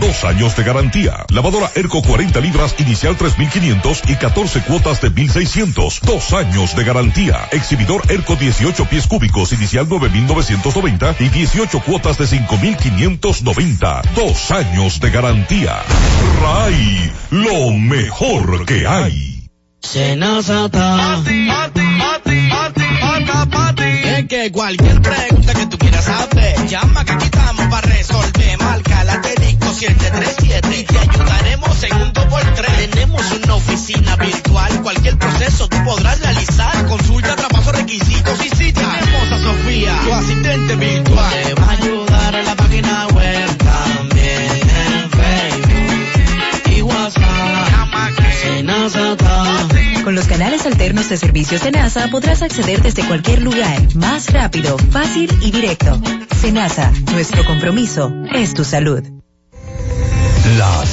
dos años de garantía. Lavadora Erco 40 libras inicial 3500 y 14 cuotas de 1600, dos años de garantía. Exhibidor Erco 18 pies cúbicos inicial 9990 y 18 cuotas de 5590, dos años de garantía. Ray, lo mejor que hay. Es que cualquier pregunta que tú quieras saber, llama que aquí estamos para resolver. Marca la asterisco 737 y te ayudaremos en un 2x3. Tenemos una oficina virtual, cualquier proceso tú podrás realizar. Consulta, trabajo, requisitos y si tenemos a Sofía, tu asistente virtual. Te va a ayudar en la página web también en Facebook y WhatsApp. Con los canales alternos de servicios de NASA podrás acceder desde cualquier lugar, más rápido, fácil y directo. Senasa, nuestro compromiso es tu salud.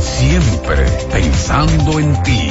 siempre pensando en ti.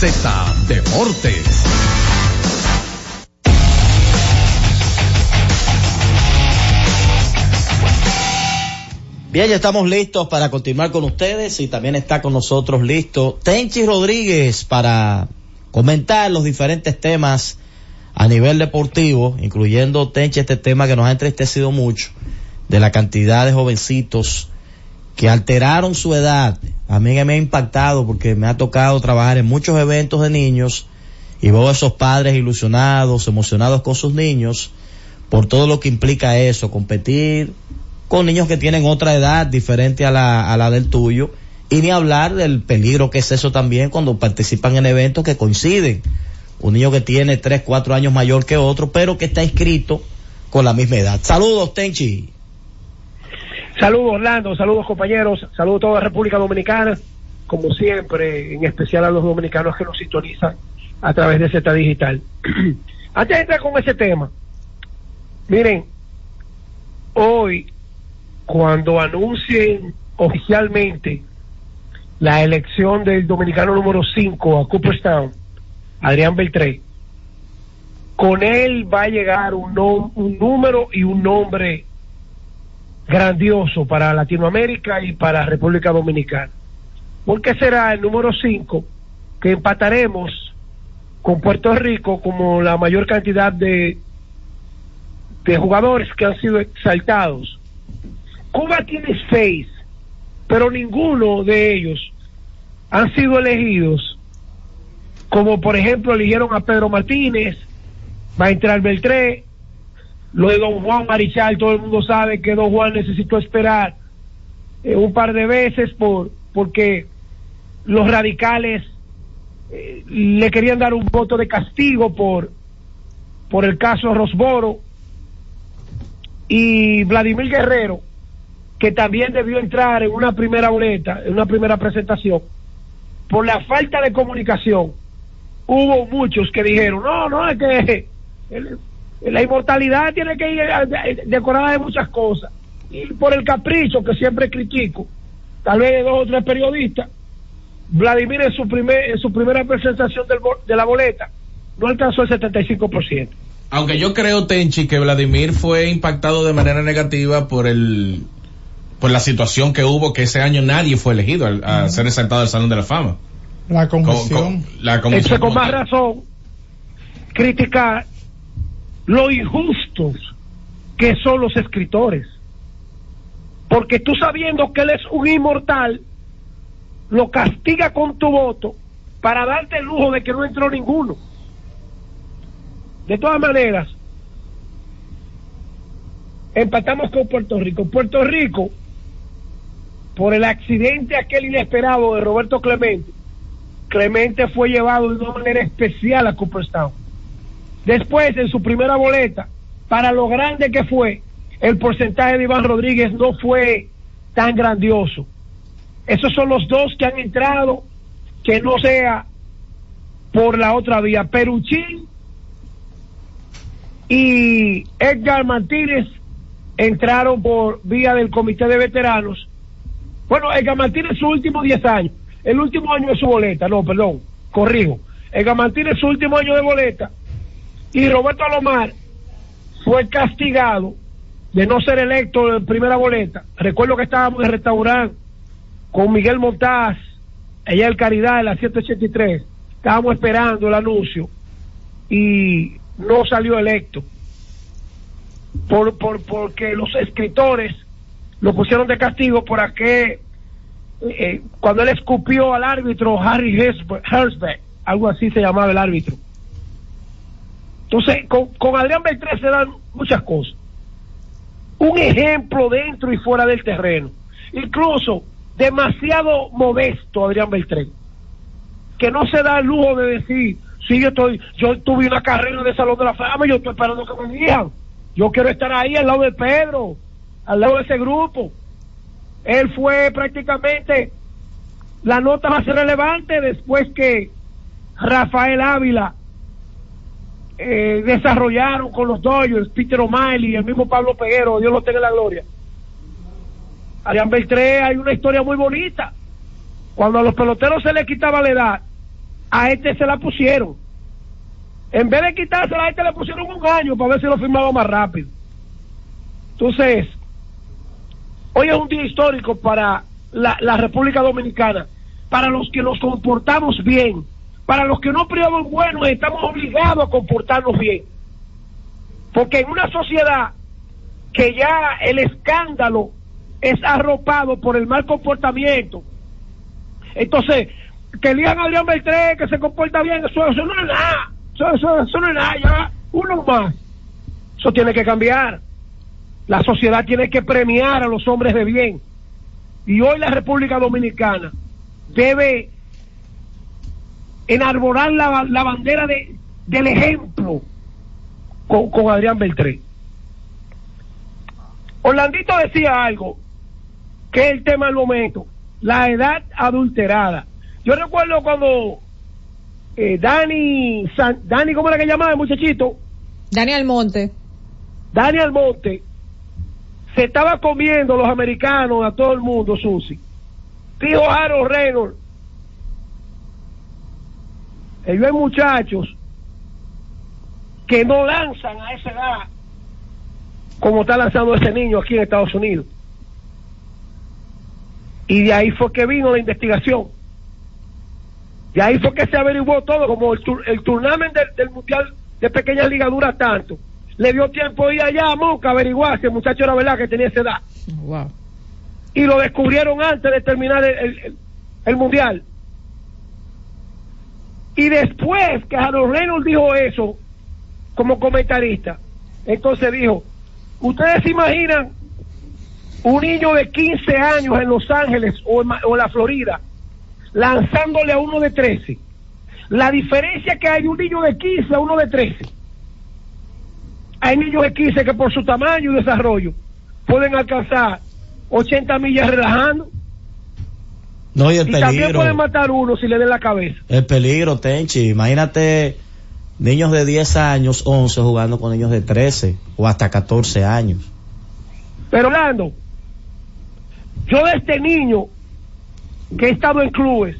Z Deportes. Bien, ya estamos listos para continuar con ustedes y también está con nosotros listo Tenchi Rodríguez para comentar los diferentes temas a nivel deportivo, incluyendo Tenchi este tema que nos ha entristecido mucho, de la cantidad de jovencitos que alteraron su edad. A mí me ha impactado porque me ha tocado trabajar en muchos eventos de niños y veo a esos padres ilusionados, emocionados con sus niños por todo lo que implica eso, competir con niños que tienen otra edad diferente a la, a la del tuyo y ni hablar del peligro que es eso también cuando participan en eventos que coinciden. Un niño que tiene 3, 4 años mayor que otro, pero que está inscrito con la misma edad. Saludos, Tenchi. Saludos Orlando, saludos compañeros, saludos a toda la República Dominicana. como siempre, en especial a los dominicanos que nos sintonizan a través de Z Digital. Antes de entrar con ese tema, miren, hoy, cuando anuncien oficialmente la elección del dominicano número 5 a Cooperstown, Adrián Beltré, con él va a llegar un, nom- un número y un nombre grandioso para Latinoamérica y para República Dominicana. Porque será el número 5 que empataremos con Puerto Rico como la mayor cantidad de, de jugadores que han sido exaltados. Cuba tiene seis, pero ninguno de ellos han sido elegidos, como por ejemplo eligieron a Pedro Martínez, va a entrar Beltré, lo de Don Juan Marichal, todo el mundo sabe que Don Juan necesitó esperar eh, un par de veces por porque los radicales eh, le querían dar un voto de castigo por por el caso Rosboro. Y Vladimir Guerrero que también debió entrar en una primera boleta, en una primera presentación, por la falta de comunicación, hubo muchos que dijeron, no, no, es que la inmortalidad tiene que ir eh, decorada de muchas cosas. Y por el capricho que siempre critico, tal vez de dos o tres periodistas, Vladimir en su, primer, en su primera presentación del de la boleta no alcanzó el 75%. Aunque yo creo, Tenchi, que Vladimir fue impactado de manera negativa por el por la situación que hubo, que ese año nadie fue elegido al- a, ser exaltado al Salón de la Fama. La Con- conmoción. con- la comisión con más razón, criticar lo injustos que son los escritores. Porque tú sabiendo que él es un inmortal, lo castiga con tu voto para darte el lujo de que no entró ninguno. De todas maneras, empatamos con Puerto Rico. Puerto Rico, por el accidente aquel inesperado de Roberto Clemente, Clemente fue llevado de una manera especial a Cooperstown. Después, en su primera boleta, para lo grande que fue, el porcentaje de Iván Rodríguez no fue tan grandioso. Esos son los dos que han entrado, que no sea por la otra vía. Peruchín y Edgar Martínez entraron por vía del comité de veteranos. Bueno, Edgar Martínez sus últimos 10 años, el último año de su boleta, no, perdón, corrijo. Edgar Martínez su último año de boleta y Roberto Alomar fue castigado de no ser electo en primera boleta. Recuerdo que estábamos en el restaurante con Miguel Montaz, allá en Caridad, en la 183. Estábamos esperando el anuncio y no salió electo. Por, por, porque los escritores lo pusieron de castigo por aquel, eh, cuando él escupió al árbitro Harry Hersbe- Hersbeck, algo así se llamaba el árbitro. Entonces, con, Adrián Beltrán se dan muchas cosas. Un ejemplo dentro y fuera del terreno. Incluso demasiado modesto Adrián Beltrán. Que no se da el lujo de decir, sí, yo estoy, yo tuve una carrera de Salón de la Fama yo estoy esperando que me digan. Yo quiero estar ahí al lado de Pedro, al lado de ese grupo. Él fue prácticamente la nota más relevante después que Rafael Ávila eh, desarrollaron con los Dodgers, Peter O'Malley el mismo Pablo Peguero, Dios lo tenga en la gloria. Adrián Beltré hay una historia muy bonita. Cuando a los peloteros se les quitaba la edad, a este se la pusieron. En vez de quitársela, a este le pusieron un año para ver si lo firmaba más rápido. Entonces, hoy es un día histórico para la República Dominicana, para los que nos comportamos bien, para los que no priamos buenos, estamos obligados a comportarnos bien. Porque en una sociedad que ya el escándalo es arropado por el mal comportamiento, entonces, que digan a Adrián Beltré que se comporta bien, eso, eso no es nada, eso- eso no es nada, ya uno más. Eso tiene que cambiar. La sociedad tiene que premiar a los hombres de bien. Y hoy la República Dominicana debe enarborar la, la bandera de, del ejemplo con, con Adrián Beltré. Orlandito decía algo, que es el tema del momento. la edad adulterada. Yo recuerdo cuando eh, Dani, San- Dani, ¿cómo era que llamaba el muchachito? Dani Almonte. Dani Almonte se estaba comiendo los americanos a todo el mundo, Susi. Dijo Harold Reynolds, ellos hay muchachos que no lanzan a esa edad como está lanzando ese niño aquí en Estados Unidos. Y de ahí fue que vino la investigación. De ahí fue que se averiguó todo, como el, tur- el tournament del, del Mundial de Pequeñas Ligas dura tanto. Le dio tiempo ir allá a Monca a averiguar si el muchacho era verdad que tenía esa edad. Wow. Y lo descubrieron antes de terminar el- el Mundial. Y después que Harold Reynolds dijo eso, como comentarista, entonces dijo, ¿ustedes se imaginan un niño de 15 años en Los Ángeles o en, o la Florida lanzándole a uno de 13? La diferencia que hay de un niño de 15 a uno de 13. Hay niños de 15 que por su tamaño y desarrollo pueden alcanzar 80 millas relajando No, y el y también peligro. pueden matar uno si le den la cabeza. El peligro, Tenchi. Imagínate niños de 10 años, 11 jugando con niños de 13 o hasta 14 años. Pero Orlando, yo de este niño que he estado en clubes,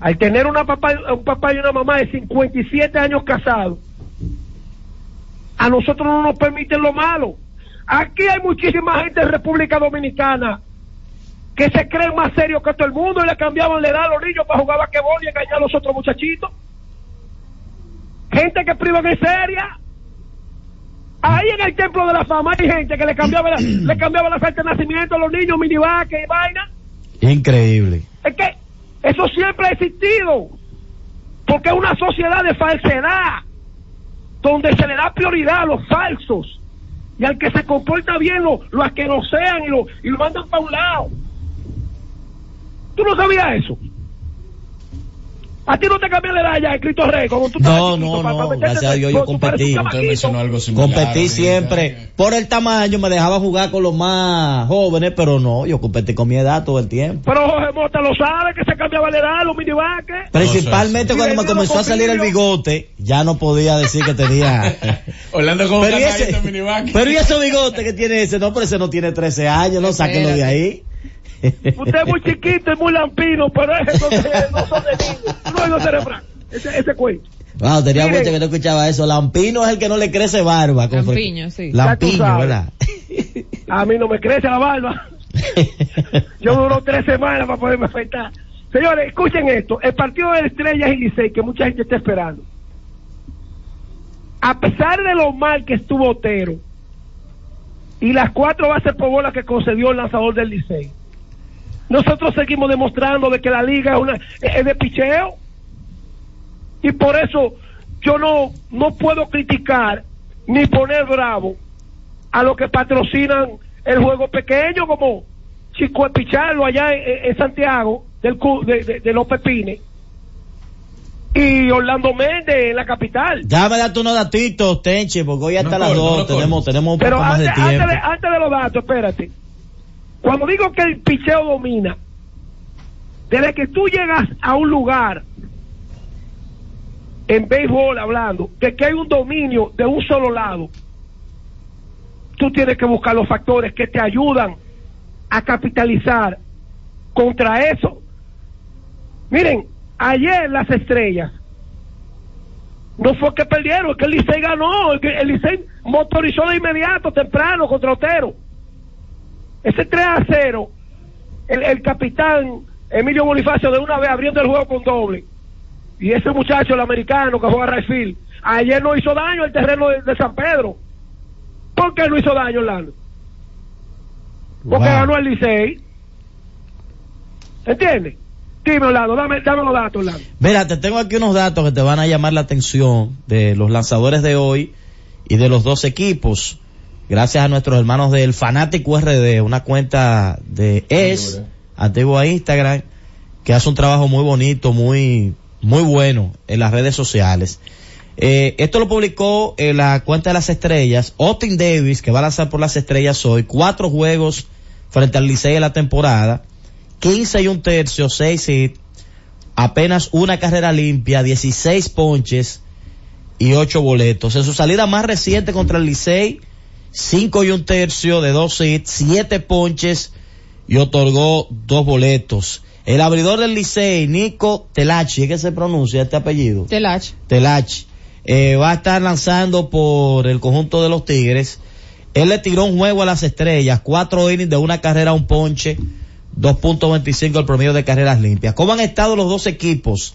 al tener una papá, un papá y una mamá de 57 años casados, a nosotros no nos permiten lo malo. Aquí hay muchísima gente en República Dominicana que se creen más serios que todo el mundo y le cambiaban la edad a los niños para jugar basquetbol y engañar a los otros muchachitos. Gente que privan en seria. Ahí en el templo de la fama hay gente que le cambiaba la, le cambiaba la fecha de nacimiento a los niños, minivaques y vaina. Increíble. Es que eso siempre ha existido. Porque es una sociedad de falsedad. Donde se le da prioridad a los falsos. Y al que se comporta bien lo, lo asquerosean y lo, y lo mandan para un lado. ¿Tú no sabías eso? A ti no te cambió la edad ya, escrito rey, como tú No, chiquito, no, para- para no, gracias a Dios yo tú pareces un competí. Competí siempre. Por el tamaño me dejaba jugar con los más jóvenes, pero no, yo competí con mi edad todo el tiempo. Pero Jorge Mota lo sabe, que se cambiaba la edad, los minivaques. Principalmente cuando me comenzó a salir el bigote, ya no podía decir que tenía. Orlando como pero, y ese, pero y ese bigote que tiene ese, no, pero ese no tiene 13 años, no, sáquenlo de ahí. Usted es muy chiquito y muy lampino, pero es no, no son de niños. No es cerebral. Ese, ese cuento. Wow, tenía Miren. mucho que no escuchaba eso. Lampino es el que no le crece barba. Lampiño, sí. Lampiño. ¿verdad? A mí no me crece la barba. Yo duro tres semanas para poderme afeitar. Señores, escuchen esto. El partido de Estrellas y Licey, que mucha gente está esperando. A pesar de lo mal que estuvo Otero y las cuatro bases por bola que concedió el lanzador del Licey, nosotros seguimos demostrando de que la liga es, una, es de picheo. Y por eso yo no, no puedo criticar ni poner bravo a los que patrocinan el juego pequeño como Chico de Pichardo allá en, en Santiago del, cu- de, de- de los Pepines y Orlando Méndez en la capital. Dame date unos datitos, Tenche, porque hoy hasta No las corto, dos no tenemos, tenemos un Pero poco más antes, de tiempo. antes de, antes de los datos, espérate. Cuando digo que el picheo domina, desde que tú llegas a un lugar, en béisbol hablando, de que hay un dominio de un solo lado, tú tienes que buscar los factores que te ayudan a capitalizar contra eso. Miren, ayer las estrellas no fue que perdieron, es que el Licey ganó, el, el Licey motorizó de inmediato, temprano, contra Otero. Ese 3 a 0, el, el capitán Emilio Bonifacio de una vez abriendo el juego con doble. Y ese muchacho, el americano que juega Rayfield, ayer no hizo daño al terreno de, de San Pedro. ¿Por qué no hizo daño, Orlando? Porque Wow. ganó el Licey. ¿Entiendes? Dime, Orlando, dame, dame los datos, Orlando. Mira, te tengo aquí unos datos que te van a llamar la atención de los lanzadores de hoy y de los dos equipos. Gracias a nuestros hermanos del Fanático RD, una cuenta de ES, antiguo a Instagram, que hace un trabajo muy bonito, muy, muy bueno en las redes sociales. Eh, esto lo publicó en la cuenta de las estrellas. Austin Davis, que va a lanzar por las estrellas hoy, cuatro juegos frente al Licey en la temporada. 15 y un tercio, 6 hits, apenas una carrera limpia, 16 ponches y 8 boletos. En su salida más reciente contra el Licey, 5 y un tercio de 2 hits, 7 ponches y otorgó 2 boletos. El abridor del Licey, Nico Telachi, ¿es que se pronuncia este apellido? Telach. Telach, eh, va a estar lanzando por el conjunto de los Tigres. Él le tiró un juego a las estrellas, cuatro innings de una carrera a un ponche, 2.25 el promedio de carreras limpias. ¿Cómo han estado los dos equipos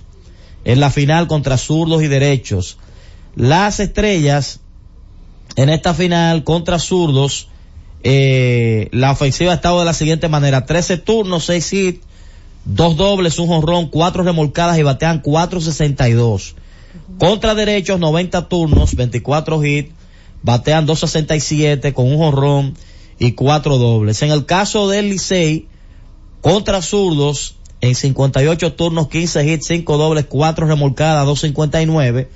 en la final contra zurdos y derechos? Las estrellas en esta final contra zurdos, eh, la ofensiva ha estado de la siguiente manera, 13 turnos, 6 hits, dos dobles, un jonrón, cuatro remolcadas y batean 462. Contra derechos, 90 turnos, 24 hits, batean 267 con un jonrón y cuatro dobles. En el caso del Licey, contra zurdos, en 58 turnos, 15 hits, 5 dobles, 4 remolcadas, 259.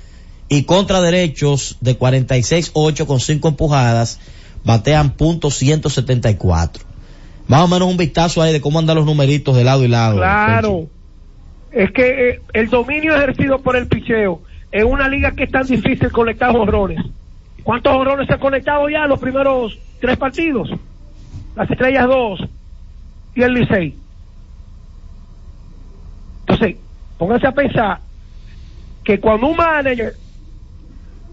Y contra derechos, de 46-8 con 5 empujadas, batean punto 174. Más o menos un vistazo ahí de cómo andan los numeritos de lado y lado. Claro. Es que eh, el dominio ejercido por el picheo en una liga que es tan difícil conectar horrores. ¿Cuántos horrores se han conectado ya en los primeros tres partidos? Las estrellas dos y el Licey. Entonces, pónganse a pensar que cuando un manager,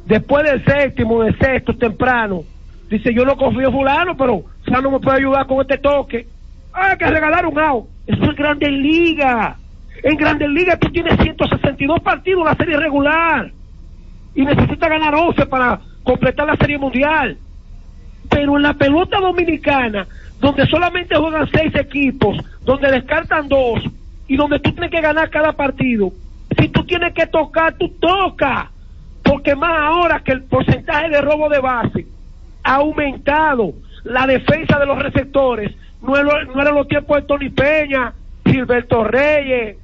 después del séptimo, del sexto, temprano, dice yo no confío fulano, pero fulano me puede ayudar con este toque. Ah, que regalar un out. Eso es Grandes Ligas. En Grandes Ligas tú tienes 162 partidos en la serie regular y necesitas ganar 11 para completar la serie mundial. Pero en la pelota dominicana, donde solamente juegan seis equipos, donde descartan dos y donde tú tienes que ganar cada partido, si tú tienes que tocar, tú toca. Porque más ahora que el porcentaje de robo de base ha aumentado, la defensa de los receptores no, era- no eran los tiempos de Tony Peña, Gilberto Reyes,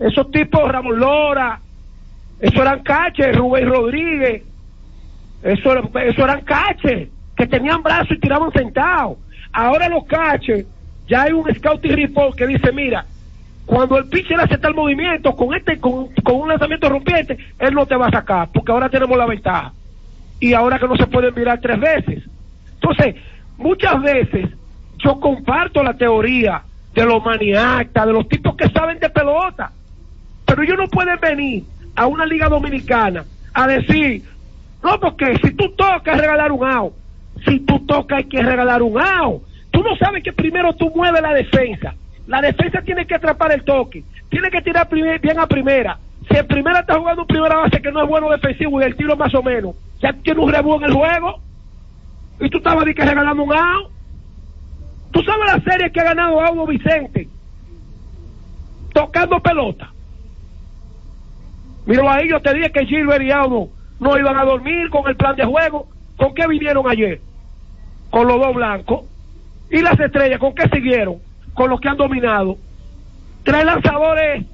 esos tipos Ramón Lora, eso eran caches, Rubén Rodríguez, eso eran caches, que tenían brazos y tiraban sentados. Ahora los caches, ya hay un scouting report que dice, mira, cuando el pitcher hace tal movimiento con este, con, con un lanzamiento rompiente, él no te va a sacar, porque ahora tenemos la ventaja. Y ahora que no se pueden mirar tres veces. Entonces, muchas veces yo comparto la teoría de los maniactas, de los tipos que saben de pelota, pero ellos no pueden venir a una liga dominicana a decir, no, porque si tú tocas regalar un out, si tú tocas hay que regalar un out. Tú no sabes que primero tú mueves la defensa. La defensa tiene que atrapar el toque, tiene que tirar primer- bien a primera. Si en primera está jugando un primera base que no es bueno defensivo y el tiro más o menos, ya tiene un rebú en el juego y tú estabas de que regalando un out. Tú sabes la serie que ha ganado Audo Vicente tocando pelota. Míralo ahí, yo te dije que Gilbert y Audo no iban a dormir con el plan de juego. ¿Con qué vinieron ayer? Con los dos blancos. ¿Y las estrellas con qué siguieron? Con los que han dominado. Tres lanzadores,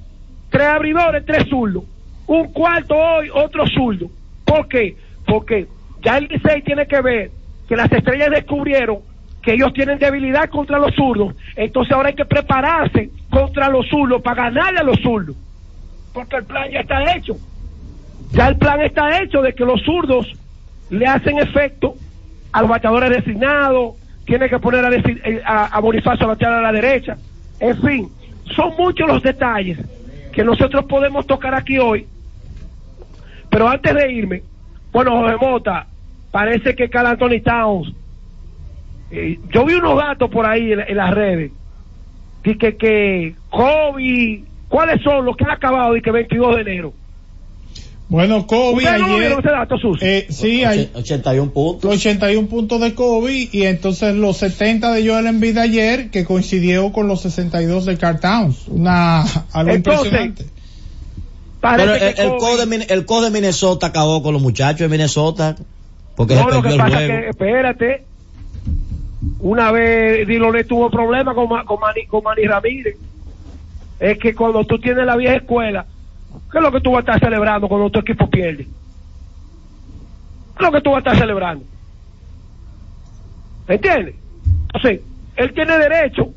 tres abridores, tres zurdos. Un cuarto hoy, otro zurdo. ¿Por qué? Porque ya el Licey tiene que ver que las estrellas descubrieron que ellos tienen debilidad contra los zurdos. Entonces ahora hay que prepararse contra los zurdos para ganarle a los zurdos. Porque el plan ya está hecho. Ya el plan está hecho de que los zurdos le hacen efecto a los bateadores designados, tiene que poner a, eh, a, a Bonifacio a batear a la derecha. En fin, son muchos los detalles que nosotros podemos tocar aquí hoy. Pero antes de irme, bueno, Jorge Mota, parece que Carl Anthony Towns, eh, yo vi unos datos por ahí en, las redes, y que, que Kobe, ¿cuáles son los que han acabado y que 22 de enero? Bueno, Kobe ¿Ustedes no ayer. vieron ese dato, Susi? eh, sí, hay 81 puntos. 81 puntos de Kobe y entonces los 70 de Joel Embiid ayer que coincidió con los 62 de Carl Towns. Una, algo Entonces, impresionante. Pero el, que el Kobe- coach de, el coach de Minnesota acabó con los muchachos de Minnesota porque No, se lo perdió que el pasa juego. es que, espérate, una vez Diloné tuvo problemas con, con, Manny, con Manny Ramírez. Es que cuando tú tienes la vieja escuela, ¿qué es lo que tú vas a estar celebrando cuando tu equipo pierde? ¿Qué es lo que tú vas a estar celebrando? ¿Entiendes? Entonces, él tiene derecho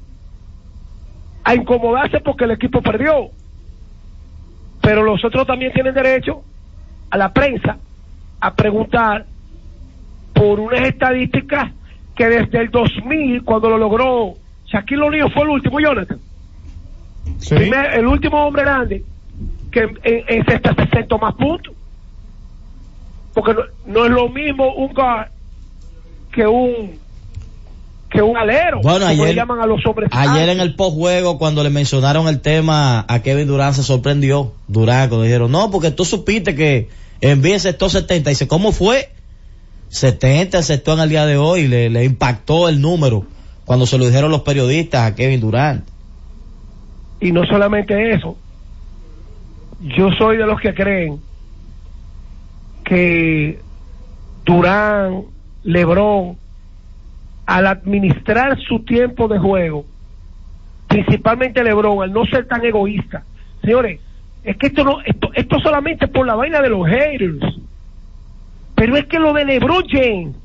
a incomodarse porque el equipo perdió. Pero los otros también tienen derecho a la prensa a preguntar por unas estadísticas que desde el 2000, cuando lo logró Shaquille O'Neal, fue el último, Jonathan. Primer- el último hombre grande que en, en sexta sexto más puntos. Porque no, no es lo mismo un guard que un que un alero, Bueno, le ayer- llaman a los hombres. Ayer en el postjuego, cuando le mencionaron el tema a Kevin Durant, se sorprendió. Durant, cuando dijeron, no, porque tú supiste que en bien aceptó 70. Dice, ¿cómo fue? 70 aceptó en el día de hoy, le, le impactó el número cuando se lo dijeron los periodistas a Kevin Durant. Y no solamente eso, yo soy de los que creen que Durán, Lebron, al administrar su tiempo de juego, principalmente Lebron, al no ser tan egoísta, señores, es que esto no, esto, esto solamente es por la vaina de los haters, pero es que lo de Lebron James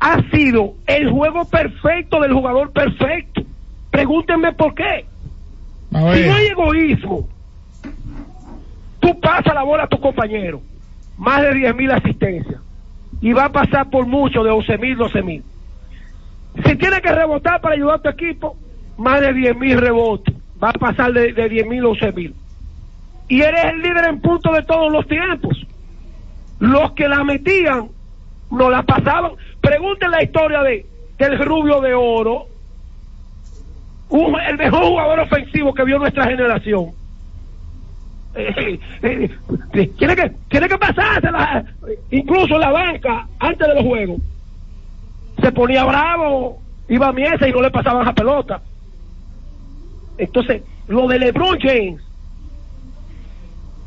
ha sido el juego perfecto del jugador perfecto. Pregúntenme por qué. Si no hay egoísmo, tú pasas la bola a tu compañero, más de 10 mil asistencias, y va a pasar por mucho de 11 mil, 12 mil. Si tiene que rebotar para ayudar a tu equipo, más de 10 mil rebotes, va a pasar de, de 10 mil, 11 mil. Y eres el líder en punto de todos los tiempos. Los que la metían, no la pasaban. Pregunten la historia de del rubio de oro, el mejor jugador ofensivo que vio nuestra generación. Eh, eh, eh, tiene que tiene que incluso la banca antes de los juegos. Se ponía bravo iba a mesa y no le pasaban la pelota. Entonces lo de LeBron James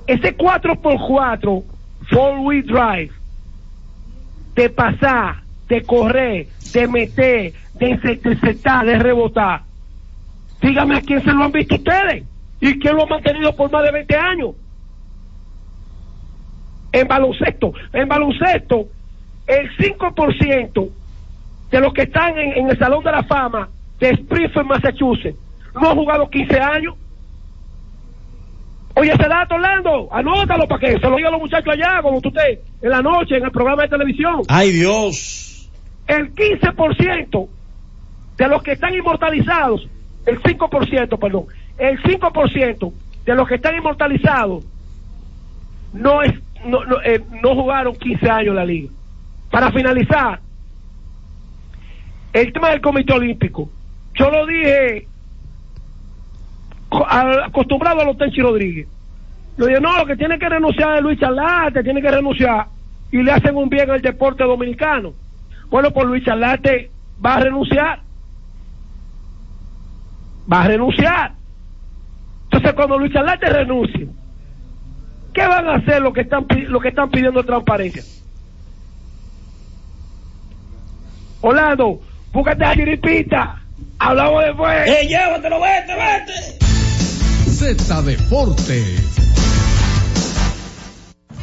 ese 4x4 four wheel drive de pasar de correr de meter de interceptar de rebotar. Dígame a quién se lo han visto ustedes y quién lo ha mantenido por más de 20 años en baloncesto en baloncesto el 5% de los que están en, en el Salón de la Fama de Springfield, Massachusetts, no han jugado 15 años. Oye, ese dato, Orlando, anótalo para que se lo digan los muchachos allá, como tú te, en la noche, en el programa de televisión. ¡Ay, Dios! El 15% de los que están inmortalizados, el 5%, perdón, el 5% de los que están inmortalizados no no, no, eh, no jugaron 15 años la liga. Para finalizar, el tema del Comité Olímpico. Yo lo dije acostumbrado a los Tenchi Rodríguez. Yo dije, no, lo que tiene que renunciar es Luis Charlate, tiene que renunciar y le hacen un bien al deporte dominicano. Bueno, pues Luis Charlate va a renunciar. Va a renunciar. Entonces, cuando Luis Charlate renuncie, ¿qué van a hacer los que están, pi- los que están pidiendo transparencia? Orlando, búscate a Jiripita. Hablamos después. ¡Eh, llévatelo, vete, vete! Z Deportes.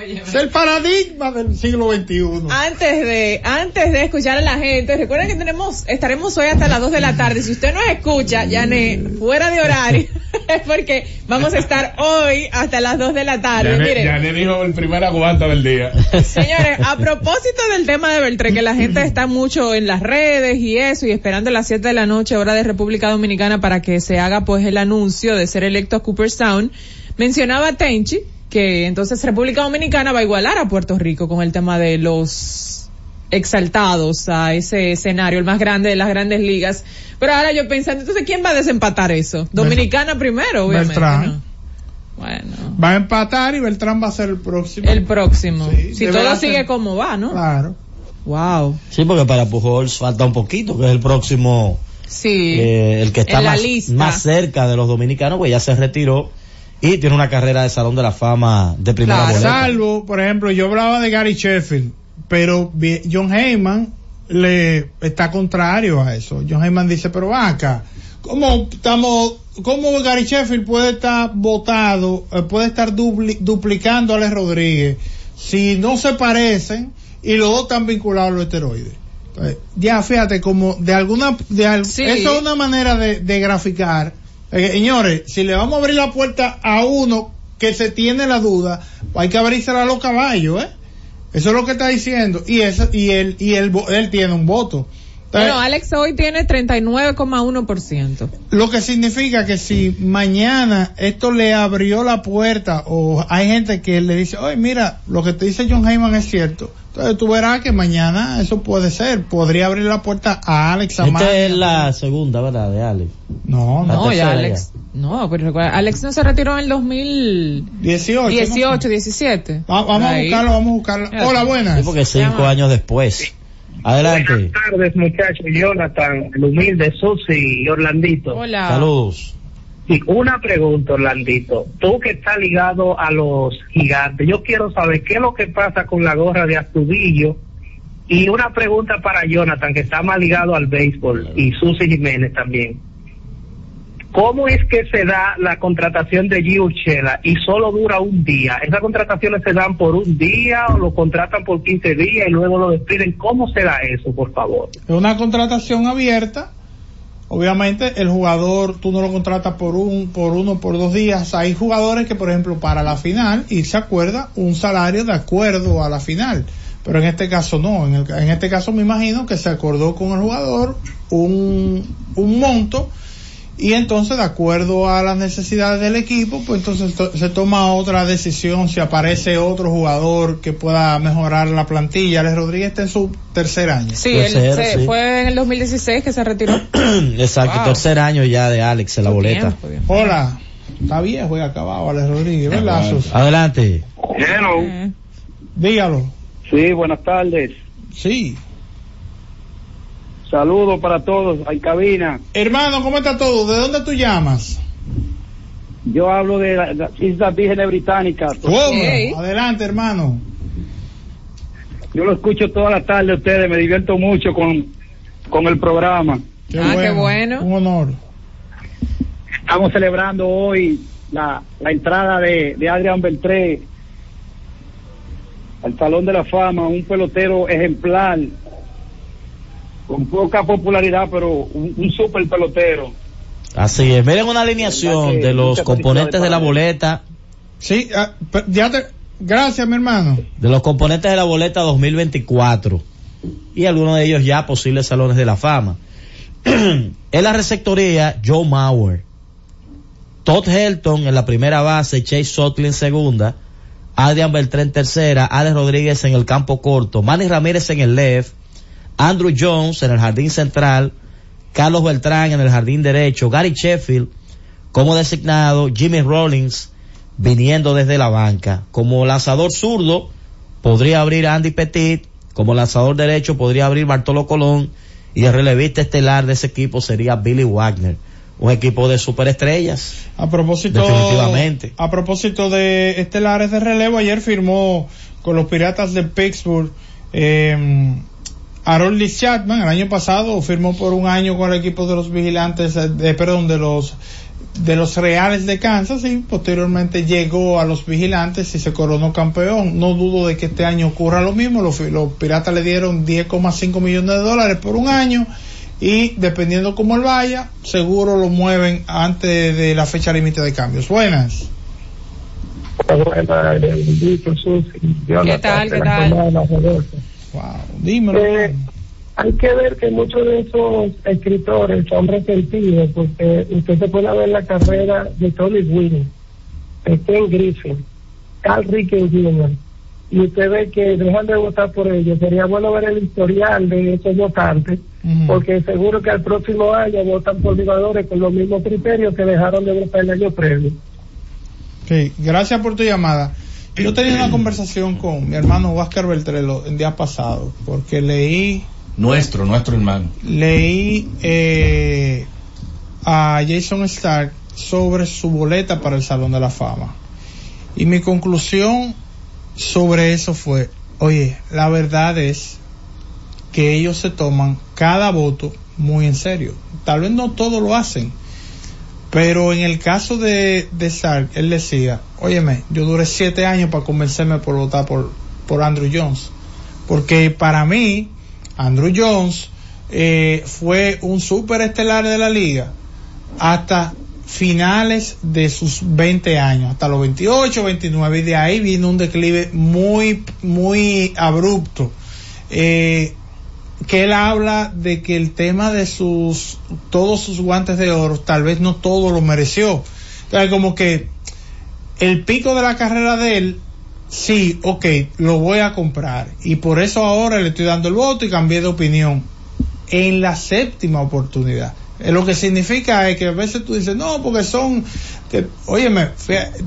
Es el paradigma del siglo XXI. Antes de, antes de escuchar a la gente, recuerden que tenemos, estaremos hoy hasta las 2 de la tarde. Si usted nos escucha, Yané, fuera de horario, es porque vamos a estar hoy hasta las 2 de la tarde. Le dijo el primer aguanta del día. Señores, a propósito del tema de Beltré, que la gente está mucho en las redes y eso, y esperando a las 7 de la noche, hora de República Dominicana, para que se haga pues el anuncio de ser electo a Cooperstown, mencionaba Tenchi que entonces República Dominicana va a igualar a Puerto Rico con el tema de los exaltados a ese escenario, el más grande de las grandes ligas. Pero ahora yo pensando, entonces, ¿quién va a desempatar eso? Dominicana primero, obviamente. Beltrán. ¿no? Bueno. Va a empatar y Beltrán va a ser el próximo. El próximo. Sí, si todo ser. sigue como va, ¿no? Claro. Wow. Sí, porque para Pujols falta un poquito, que es el próximo, Sí. eh, el que está más, más cerca de los dominicanos, pues ya se retiró y tiene una carrera de Salón de la Fama de primera boleta. Salvo, por ejemplo, yo hablaba de Gary Sheffield, pero John Heyman le está contrario a eso. John Heyman dice, pero va acá, ¿cómo estamos, cómo Gary Sheffield puede estar votado, eh, puede estar dupli- duplicando a Alex Rodríguez si no se parecen y los dos están vinculados a los esteroides? Entonces, ya fíjate como de alguna, de al- Sí. eso es una manera de, de graficar. Eh, señores, si le vamos a abrir la puerta a uno que se tiene la duda, hay que abrírsela a los caballos, ¿eh? Eso es lo que está diciendo. Y eso, y él, y él, él tiene un voto. Entonces, Bueno, Alex hoy tiene 39,1%. lo que significa que si mañana esto le abrió la puerta o hay gente que le dice, oye, mira, lo que te dice John Heyman es cierto. Entonces tú verás que mañana eso puede ser. Podría abrir la puerta a Alex Amaya. Esta es la segunda, ¿verdad? De Alex. No, La No, ya Alex. No, pero recuerda, Alex no se retiró en el 18. 2018, 17. Va- vamos a buscarlo, vamos a buscarlo. Ya. Hola, buenas. Sí, porque cinco años después. Adelante. Buenas tardes, muchachos. Jonathan, el humilde Susi y Orlandito. Hola. Saludos. Sí, una pregunta, Orlandito. Tú que estás ligado a los gigantes, yo quiero saber qué es lo que pasa con la gorra de Astudillo. Y una pregunta para Jonathan, que está más ligado al béisbol, y Susi Jiménez también. ¿Cómo es que se da la contratación de Urshela y solo dura un día? ¿Esas contrataciones se dan por un día o lo contratan por 15 días y luego lo despiden? ¿Cómo se da eso, por favor? Es una contratación abierta. Obviamente el jugador tú no lo contratas por un, por uno, por dos días. Hay jugadores que por ejemplo para la final y se acuerda un salario de acuerdo a la final. Pero en este caso no. En, el- en este caso me imagino que se acordó con el jugador un, un monto y entonces de acuerdo a las necesidades del equipo pues entonces to- se toma otra decisión si aparece otro jugador que pueda mejorar la plantilla Alex Rodríguez está en su tercer año Sí, él ser, se- sí. fue en el 2016 que se retiró. Exacto, Wow. tercer año ya de Alex en la boleta. Tiempo. Hola, está viejo y acabado Alex Rodríguez. Adelante. Eh, Dígalo. Sí, buenas tardes. Sí. Saludos para todos en cabina. Hermano, ¿cómo está todo? ¿De dónde tú llamas? Yo hablo de la- las Islas Vírgenes Británicas. Adelante, hermano. Yo lo escucho toda la tarde ustedes, me divierto mucho con, con el programa. Ah, qué bueno. Un honor. Estamos celebrando hoy la, la entrada de, de Adrián Beltré al Salón de la Fama, un pelotero ejemplar, con poca popularidad, pero un, un super pelotero. Así es. Miren una alineación de los componentes de la boleta. Sí, ah, ya te, gracias, mi hermano. De los componentes de la boleta 2024. Y algunos de ellos ya posibles salones de la fama. en la receptoría, Joe Mauer. Todd Helton en la primera base, Chase Sotley en segunda, Adrian Beltré en tercera, Alex Rodríguez en el campo corto, Manny Ramírez en el left, Andrew Jones en el jardín central, Carlos Beltrán en el jardín derecho, Gary Sheffield como designado, Jimmy Rollins viniendo desde la banca. Como lanzador zurdo podría abrir Andy Petit, como lanzador derecho podría abrir Bartolo Colón y el relevista estelar de ese equipo sería Billy Wagner. Un equipo de superestrellas. A propósito, Definitivamente. a propósito de estelares de relevo, ayer firmó con los Piratas de Pittsburgh eh, Aaron Lee Chapman. El año pasado firmó por un año con el equipo de los vigilantes, eh, de, perdón, de los de los Reales de Kansas y posteriormente llegó a los vigilantes y se coronó campeón. No dudo de que este año ocurra lo mismo. Los, los Piratas le dieron 10,5 millones de dólares por un año y dependiendo cómo él vaya, seguro lo mueven antes de la fecha límite de cambios. Buenas. ¿Qué tal? ¿Qué tal? Dímelo. Eh, hay que ver que muchos de esos escritores son resentidos porque usted se puede ver la carrera de Tony Gwynn, de Ken Griffin, Carl Ricken Jr. y usted ve que dejan de votar por ellos. Sería bueno ver el historial de esos votantes porque seguro que al próximo año votan por jugadores con los mismos criterios que dejaron de votar el año previo. Sí, gracias por tu llamada. Yo tenía una conversación con mi hermano Oscar Beltrelo el día pasado porque leí Nuestro, nuestro hermano. leí eh, a Jason Stark sobre su boleta para el Salón de la Fama. Y mi conclusión sobre eso fue, oye, la verdad es que ellos se toman cada voto muy en serio. Tal vez no todos lo hacen, pero en el caso de, de Stark, él decía, óyeme, yo duré siete años para convencerme por votar por, por Andrew Jones. Porque para mí, Andrew Jones eh, fue un super estelar de la liga hasta finales de sus 20 años, hasta los 28, 29, y de ahí vino un declive muy, muy abrupto. Eh, que él habla de que el tema de sus, todos sus guantes de oro, tal vez no todo lo mereció. Como que el pico de la carrera de él, sí, ok, lo voy a comprar. Y por eso ahora le estoy dando el voto y cambié de opinión. En la séptima oportunidad. Eh, Lo que significa es que a veces tú dices, no, porque son, que, óyeme,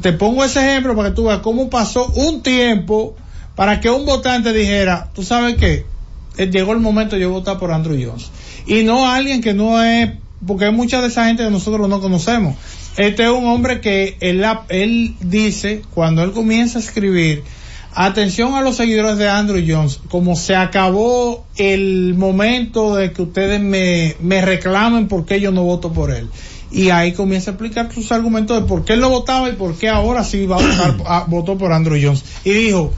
te pongo ese ejemplo para que tú veas cómo pasó un tiempo para que un votante dijera, tú sabes qué, llegó el momento de yo votar por Andrew Jones. Y no alguien que no es, porque hay mucha de esa gente que nosotros no conocemos. Este es un hombre que él, él dice, cuando él comienza a escribir, atención a los seguidores de Andrew Jones, como se acabó el momento de que ustedes me, me reclamen por qué yo no voto por él. Y ahí comienza a explicar sus argumentos de por qué él lo votaba y por qué ahora sí va a votar, a- votó por Andrew Jones. Y dijo,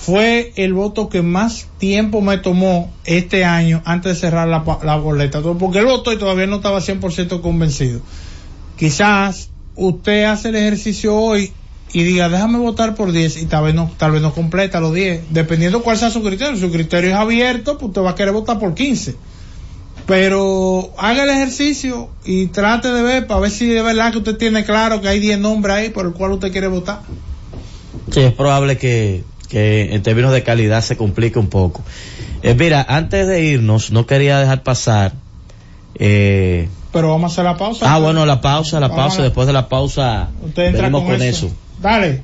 fue el voto que más tiempo me tomó este año antes de cerrar la, la boleta. Porque él votó y todavía no estaba 100% convencido. Quizás usted hace el ejercicio hoy y diga, déjame votar por 10 y tal vez no, tal vez no completa los 10. Dependiendo cuál sea su criterio. Si su criterio es abierto, pues usted va a querer votar por 15. Pero haga el ejercicio y trate de ver para ver si de verdad que usted tiene claro que hay 10 nombres ahí por el cual usted quiere votar. Sí, es probable que, que en términos de calidad se complique un poco. Eh, mira, antes de irnos, no quería dejar pasar. Eh, Pero vamos a hacer la pausa. ah, bueno, la pausa, la Vamos pausa. Después de la pausa, Usted entra venimos con, con, eso. eso. Dale.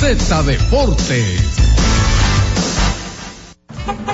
Z Deportes.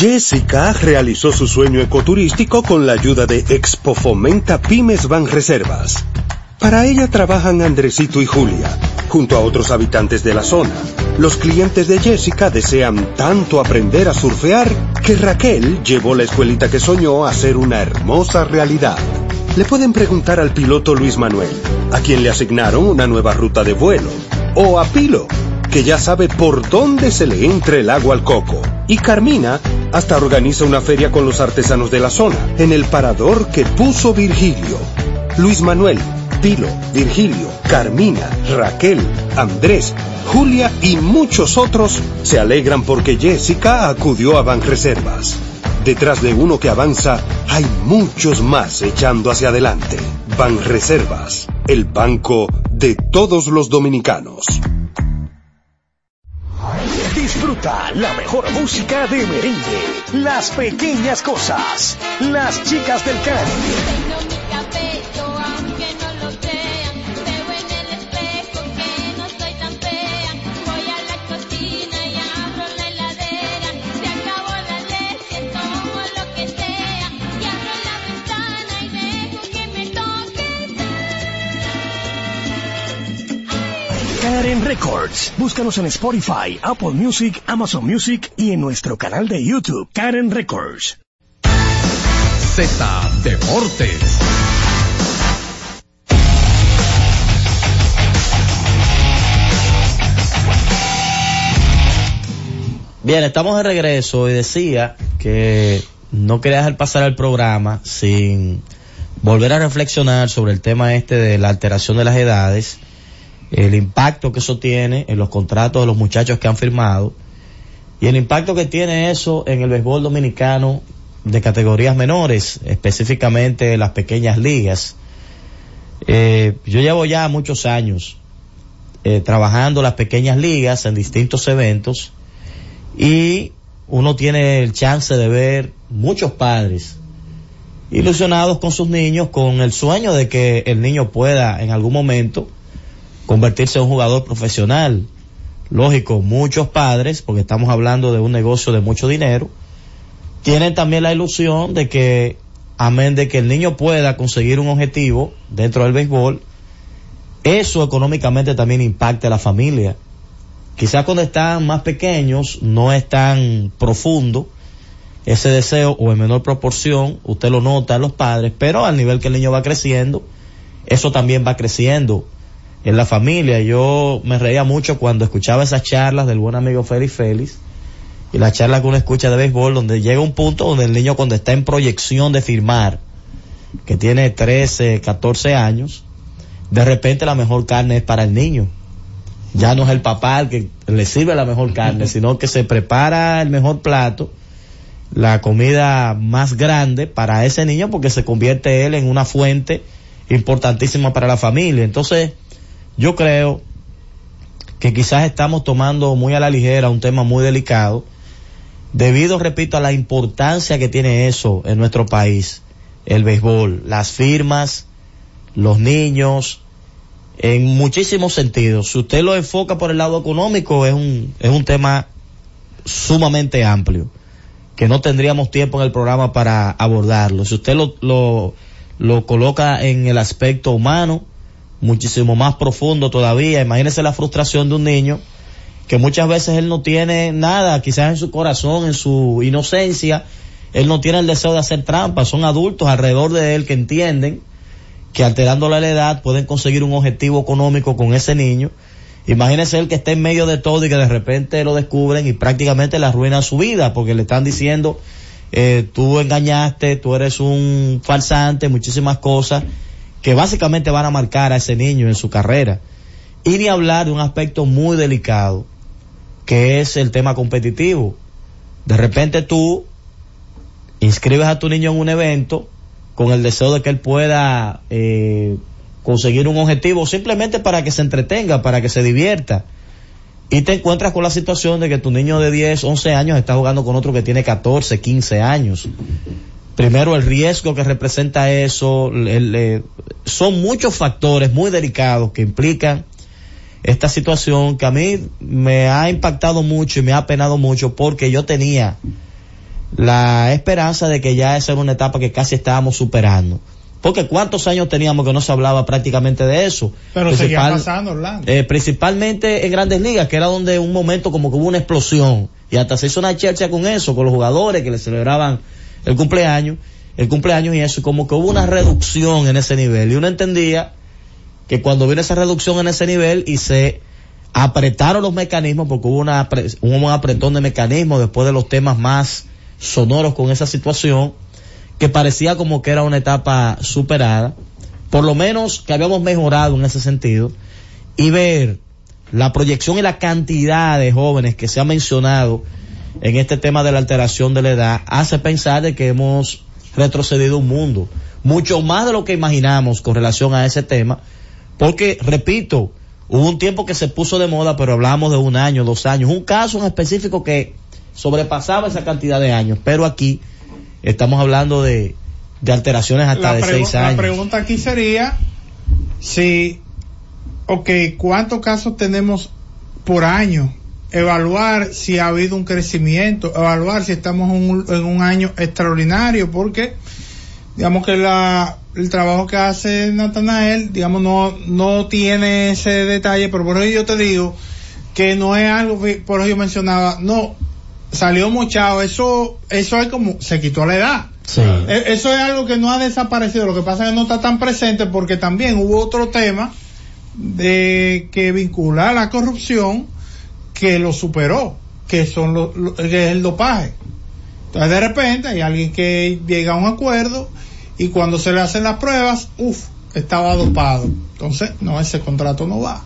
Jessica realizó su sueño ecoturístico con la ayuda de Expo Fomenta Pymes Van Reservas. Para ella trabajan Andresito y Julia, junto a otros habitantes de la zona. Los clientes de Jessica desean tanto aprender a surfear que Raquel llevó la escuelita que soñó a ser una hermosa realidad. Le pueden preguntar al piloto Luis Manuel, a quien le asignaron una nueva ruta de vuelo, o a Pilo, que ya sabe por dónde se le entra el agua al coco. Y Carmina hasta organiza una feria con los artesanos de la zona, en el parador que puso Virgilio. Luis Manuel, Pilo, Virgilio, Carmina, Raquel, Andrés, Julia y muchos otros se alegran porque Jessica acudió a Banreservas. Detrás de uno que avanza, hay muchos más echando hacia adelante. Banreservas, el banco de todos los dominicanos. Disfruta la mejor música de merengue, las pequeñas cosas, las chicas del Caribe. Records. Búscanos en Spotify, Apple Music, Amazon Music y en nuestro canal de YouTube, Karen Records. Z Deportes. Bien, estamos de regreso y decía que no quería dejar pasar el programa sin volver a reflexionar sobre el tema este de la alteración de las edades, el impacto que eso tiene en los contratos de los muchachos que han firmado y el impacto que tiene eso en el béisbol dominicano de categorías menores, específicamente las pequeñas ligas. Eh, yo llevo ya muchos años eh, trabajando las pequeñas ligas en distintos eventos y uno tiene el chance de ver muchos padres ilusionados con sus niños con el sueño de que el niño pueda en algún momento convertirse en un jugador profesional. Lógico, muchos padres, porque estamos hablando de un negocio de mucho dinero, tienen también la ilusión de que, amén de que el niño pueda conseguir un objetivo dentro del béisbol, eso económicamente también impacta a la familia. Quizás cuando están más pequeños no es tan profundo ese deseo o en menor proporción, usted lo nota en los padres, pero al nivel que el niño va creciendo, eso también va creciendo en la familia. Yo me reía mucho cuando escuchaba esas charlas del buen amigo Félix Félix y la charla que uno escucha de béisbol, donde llega un punto donde el niño cuando está en proyección de firmar, que tiene 13, 14 años, de repente la mejor carne es para el niño. Ya no es el papá el que le sirve la mejor carne, sino que se prepara el mejor plato, la comida más grande para ese niño porque se convierte él en una fuente importantísima para la familia. Entonces, yo creo que quizás estamos tomando muy a la ligera un tema muy delicado, debido, repito, a la importancia que tiene eso en nuestro país, el béisbol, las firmas, los niños, en muchísimos sentidos. Si usted lo enfoca por el lado económico, es un, es un tema sumamente amplio, que no tendríamos tiempo en el programa para abordarlo. Si usted lo, lo, lo coloca en el aspecto humano, muchísimo más profundo todavía, imagínese la frustración de un niño que muchas veces él no tiene nada, quizás en su corazón, en su inocencia, él no tiene el deseo de hacer trampa, son adultos alrededor de él que entienden que alterándole la edad pueden conseguir un objetivo económico con ese niño. Imagínese él que está en medio de todo y que de repente lo descubren y prácticamente le arruinan su vida porque le están diciendo, eh, tú engañaste, tú eres un falsante, muchísimas cosas que básicamente van a marcar a ese niño en su carrera. Y ni hablar de un aspecto muy delicado, que es el tema competitivo. De repente tú inscribes a tu niño en un evento con el deseo de que él pueda eh, conseguir un objetivo simplemente para que se entretenga, para que se divierta. Y te encuentras con la situación de que tu niño de 10, 11 años está jugando con otro que tiene 14, 15 años. Primero el riesgo que representa eso, el, eh, son muchos factores muy delicados que implican esta situación que a mí me ha impactado mucho y me ha penado mucho porque yo tenía la esperanza de que ya esa era una etapa que casi estábamos superando. Porque cuántos años teníamos que no se hablaba prácticamente de eso. Pero seguía Principal- pasando, Orlando. eh, principalmente en grandes ligas, que era donde un momento como que hubo una explosión. Y hasta se hizo una chercha con eso, con los jugadores que le celebraban el cumpleaños, el cumpleaños y eso, como que hubo una reducción en ese nivel. Y uno entendía que cuando vino esa reducción en ese nivel y se apretaron los mecanismos, porque hubo, una, un apretón de mecanismos después de los temas más sonoros con esa situación, que parecía como que era una etapa superada, por lo menos que habíamos mejorado en ese sentido, y ver la proyección y la cantidad de jóvenes que se ha mencionado en este tema de la alteración de la edad, hace pensar de que hemos retrocedido un mundo, mucho más de lo que imaginamos con relación a ese tema, porque, repito, hubo un tiempo que se puso de moda, pero hablamos de un año, dos años, un caso en específico que sobrepasaba esa cantidad de años, pero aquí estamos hablando de, de alteraciones hasta la, de seis la años. pregunta aquí sería si, ok, ¿cuántos casos tenemos por año? Evaluar si ha habido un crecimiento, evaluar si estamos en un, en un año extraordinario, porque digamos que la, el trabajo que hace Natanael, digamos, no, no tiene ese detalle, pero por eso yo te digo que no es algo que, por eso yo mencionaba, no, salió mochado, eso, eso es como, se quitó la edad. Sí. E- Eso es algo que no ha desaparecido, lo que pasa es que no está tan presente porque también hubo otro tema de que vincula a la corrupción que lo superó, que son lo- que es el dopaje. Entonces de repente hay alguien que llega a un acuerdo y cuando se le hacen las pruebas, uff, estaba dopado. Entonces, no, ese contrato no va.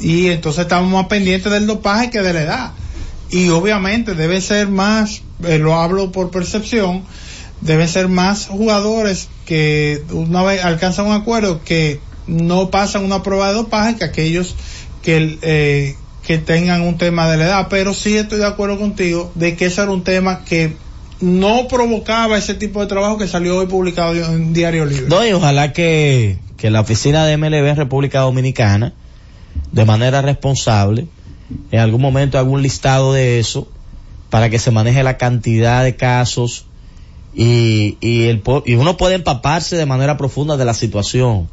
Y entonces estamos más pendientes del dopaje que de la edad. Y obviamente debe ser más, eh, lo hablo por percepción, deben ser más jugadores que una vez alcanzan un acuerdo que no pasan una prueba de dopaje que aquellos que eh, que tengan un tema de la edad pero sí estoy de acuerdo contigo de que ese era un tema que no provocaba ese tipo de trabajo que salió hoy publicado en Diario Libre No, y ojalá que, que la oficina de MLB en República Dominicana, de manera responsable, en algún momento haga un listado de eso, para que se maneje la cantidad de casos y, y, el, y uno puede empaparse de manera profunda de la situación.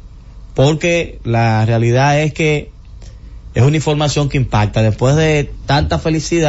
Porque la realidad es que es una información que impacta. Después de tanta felicidad,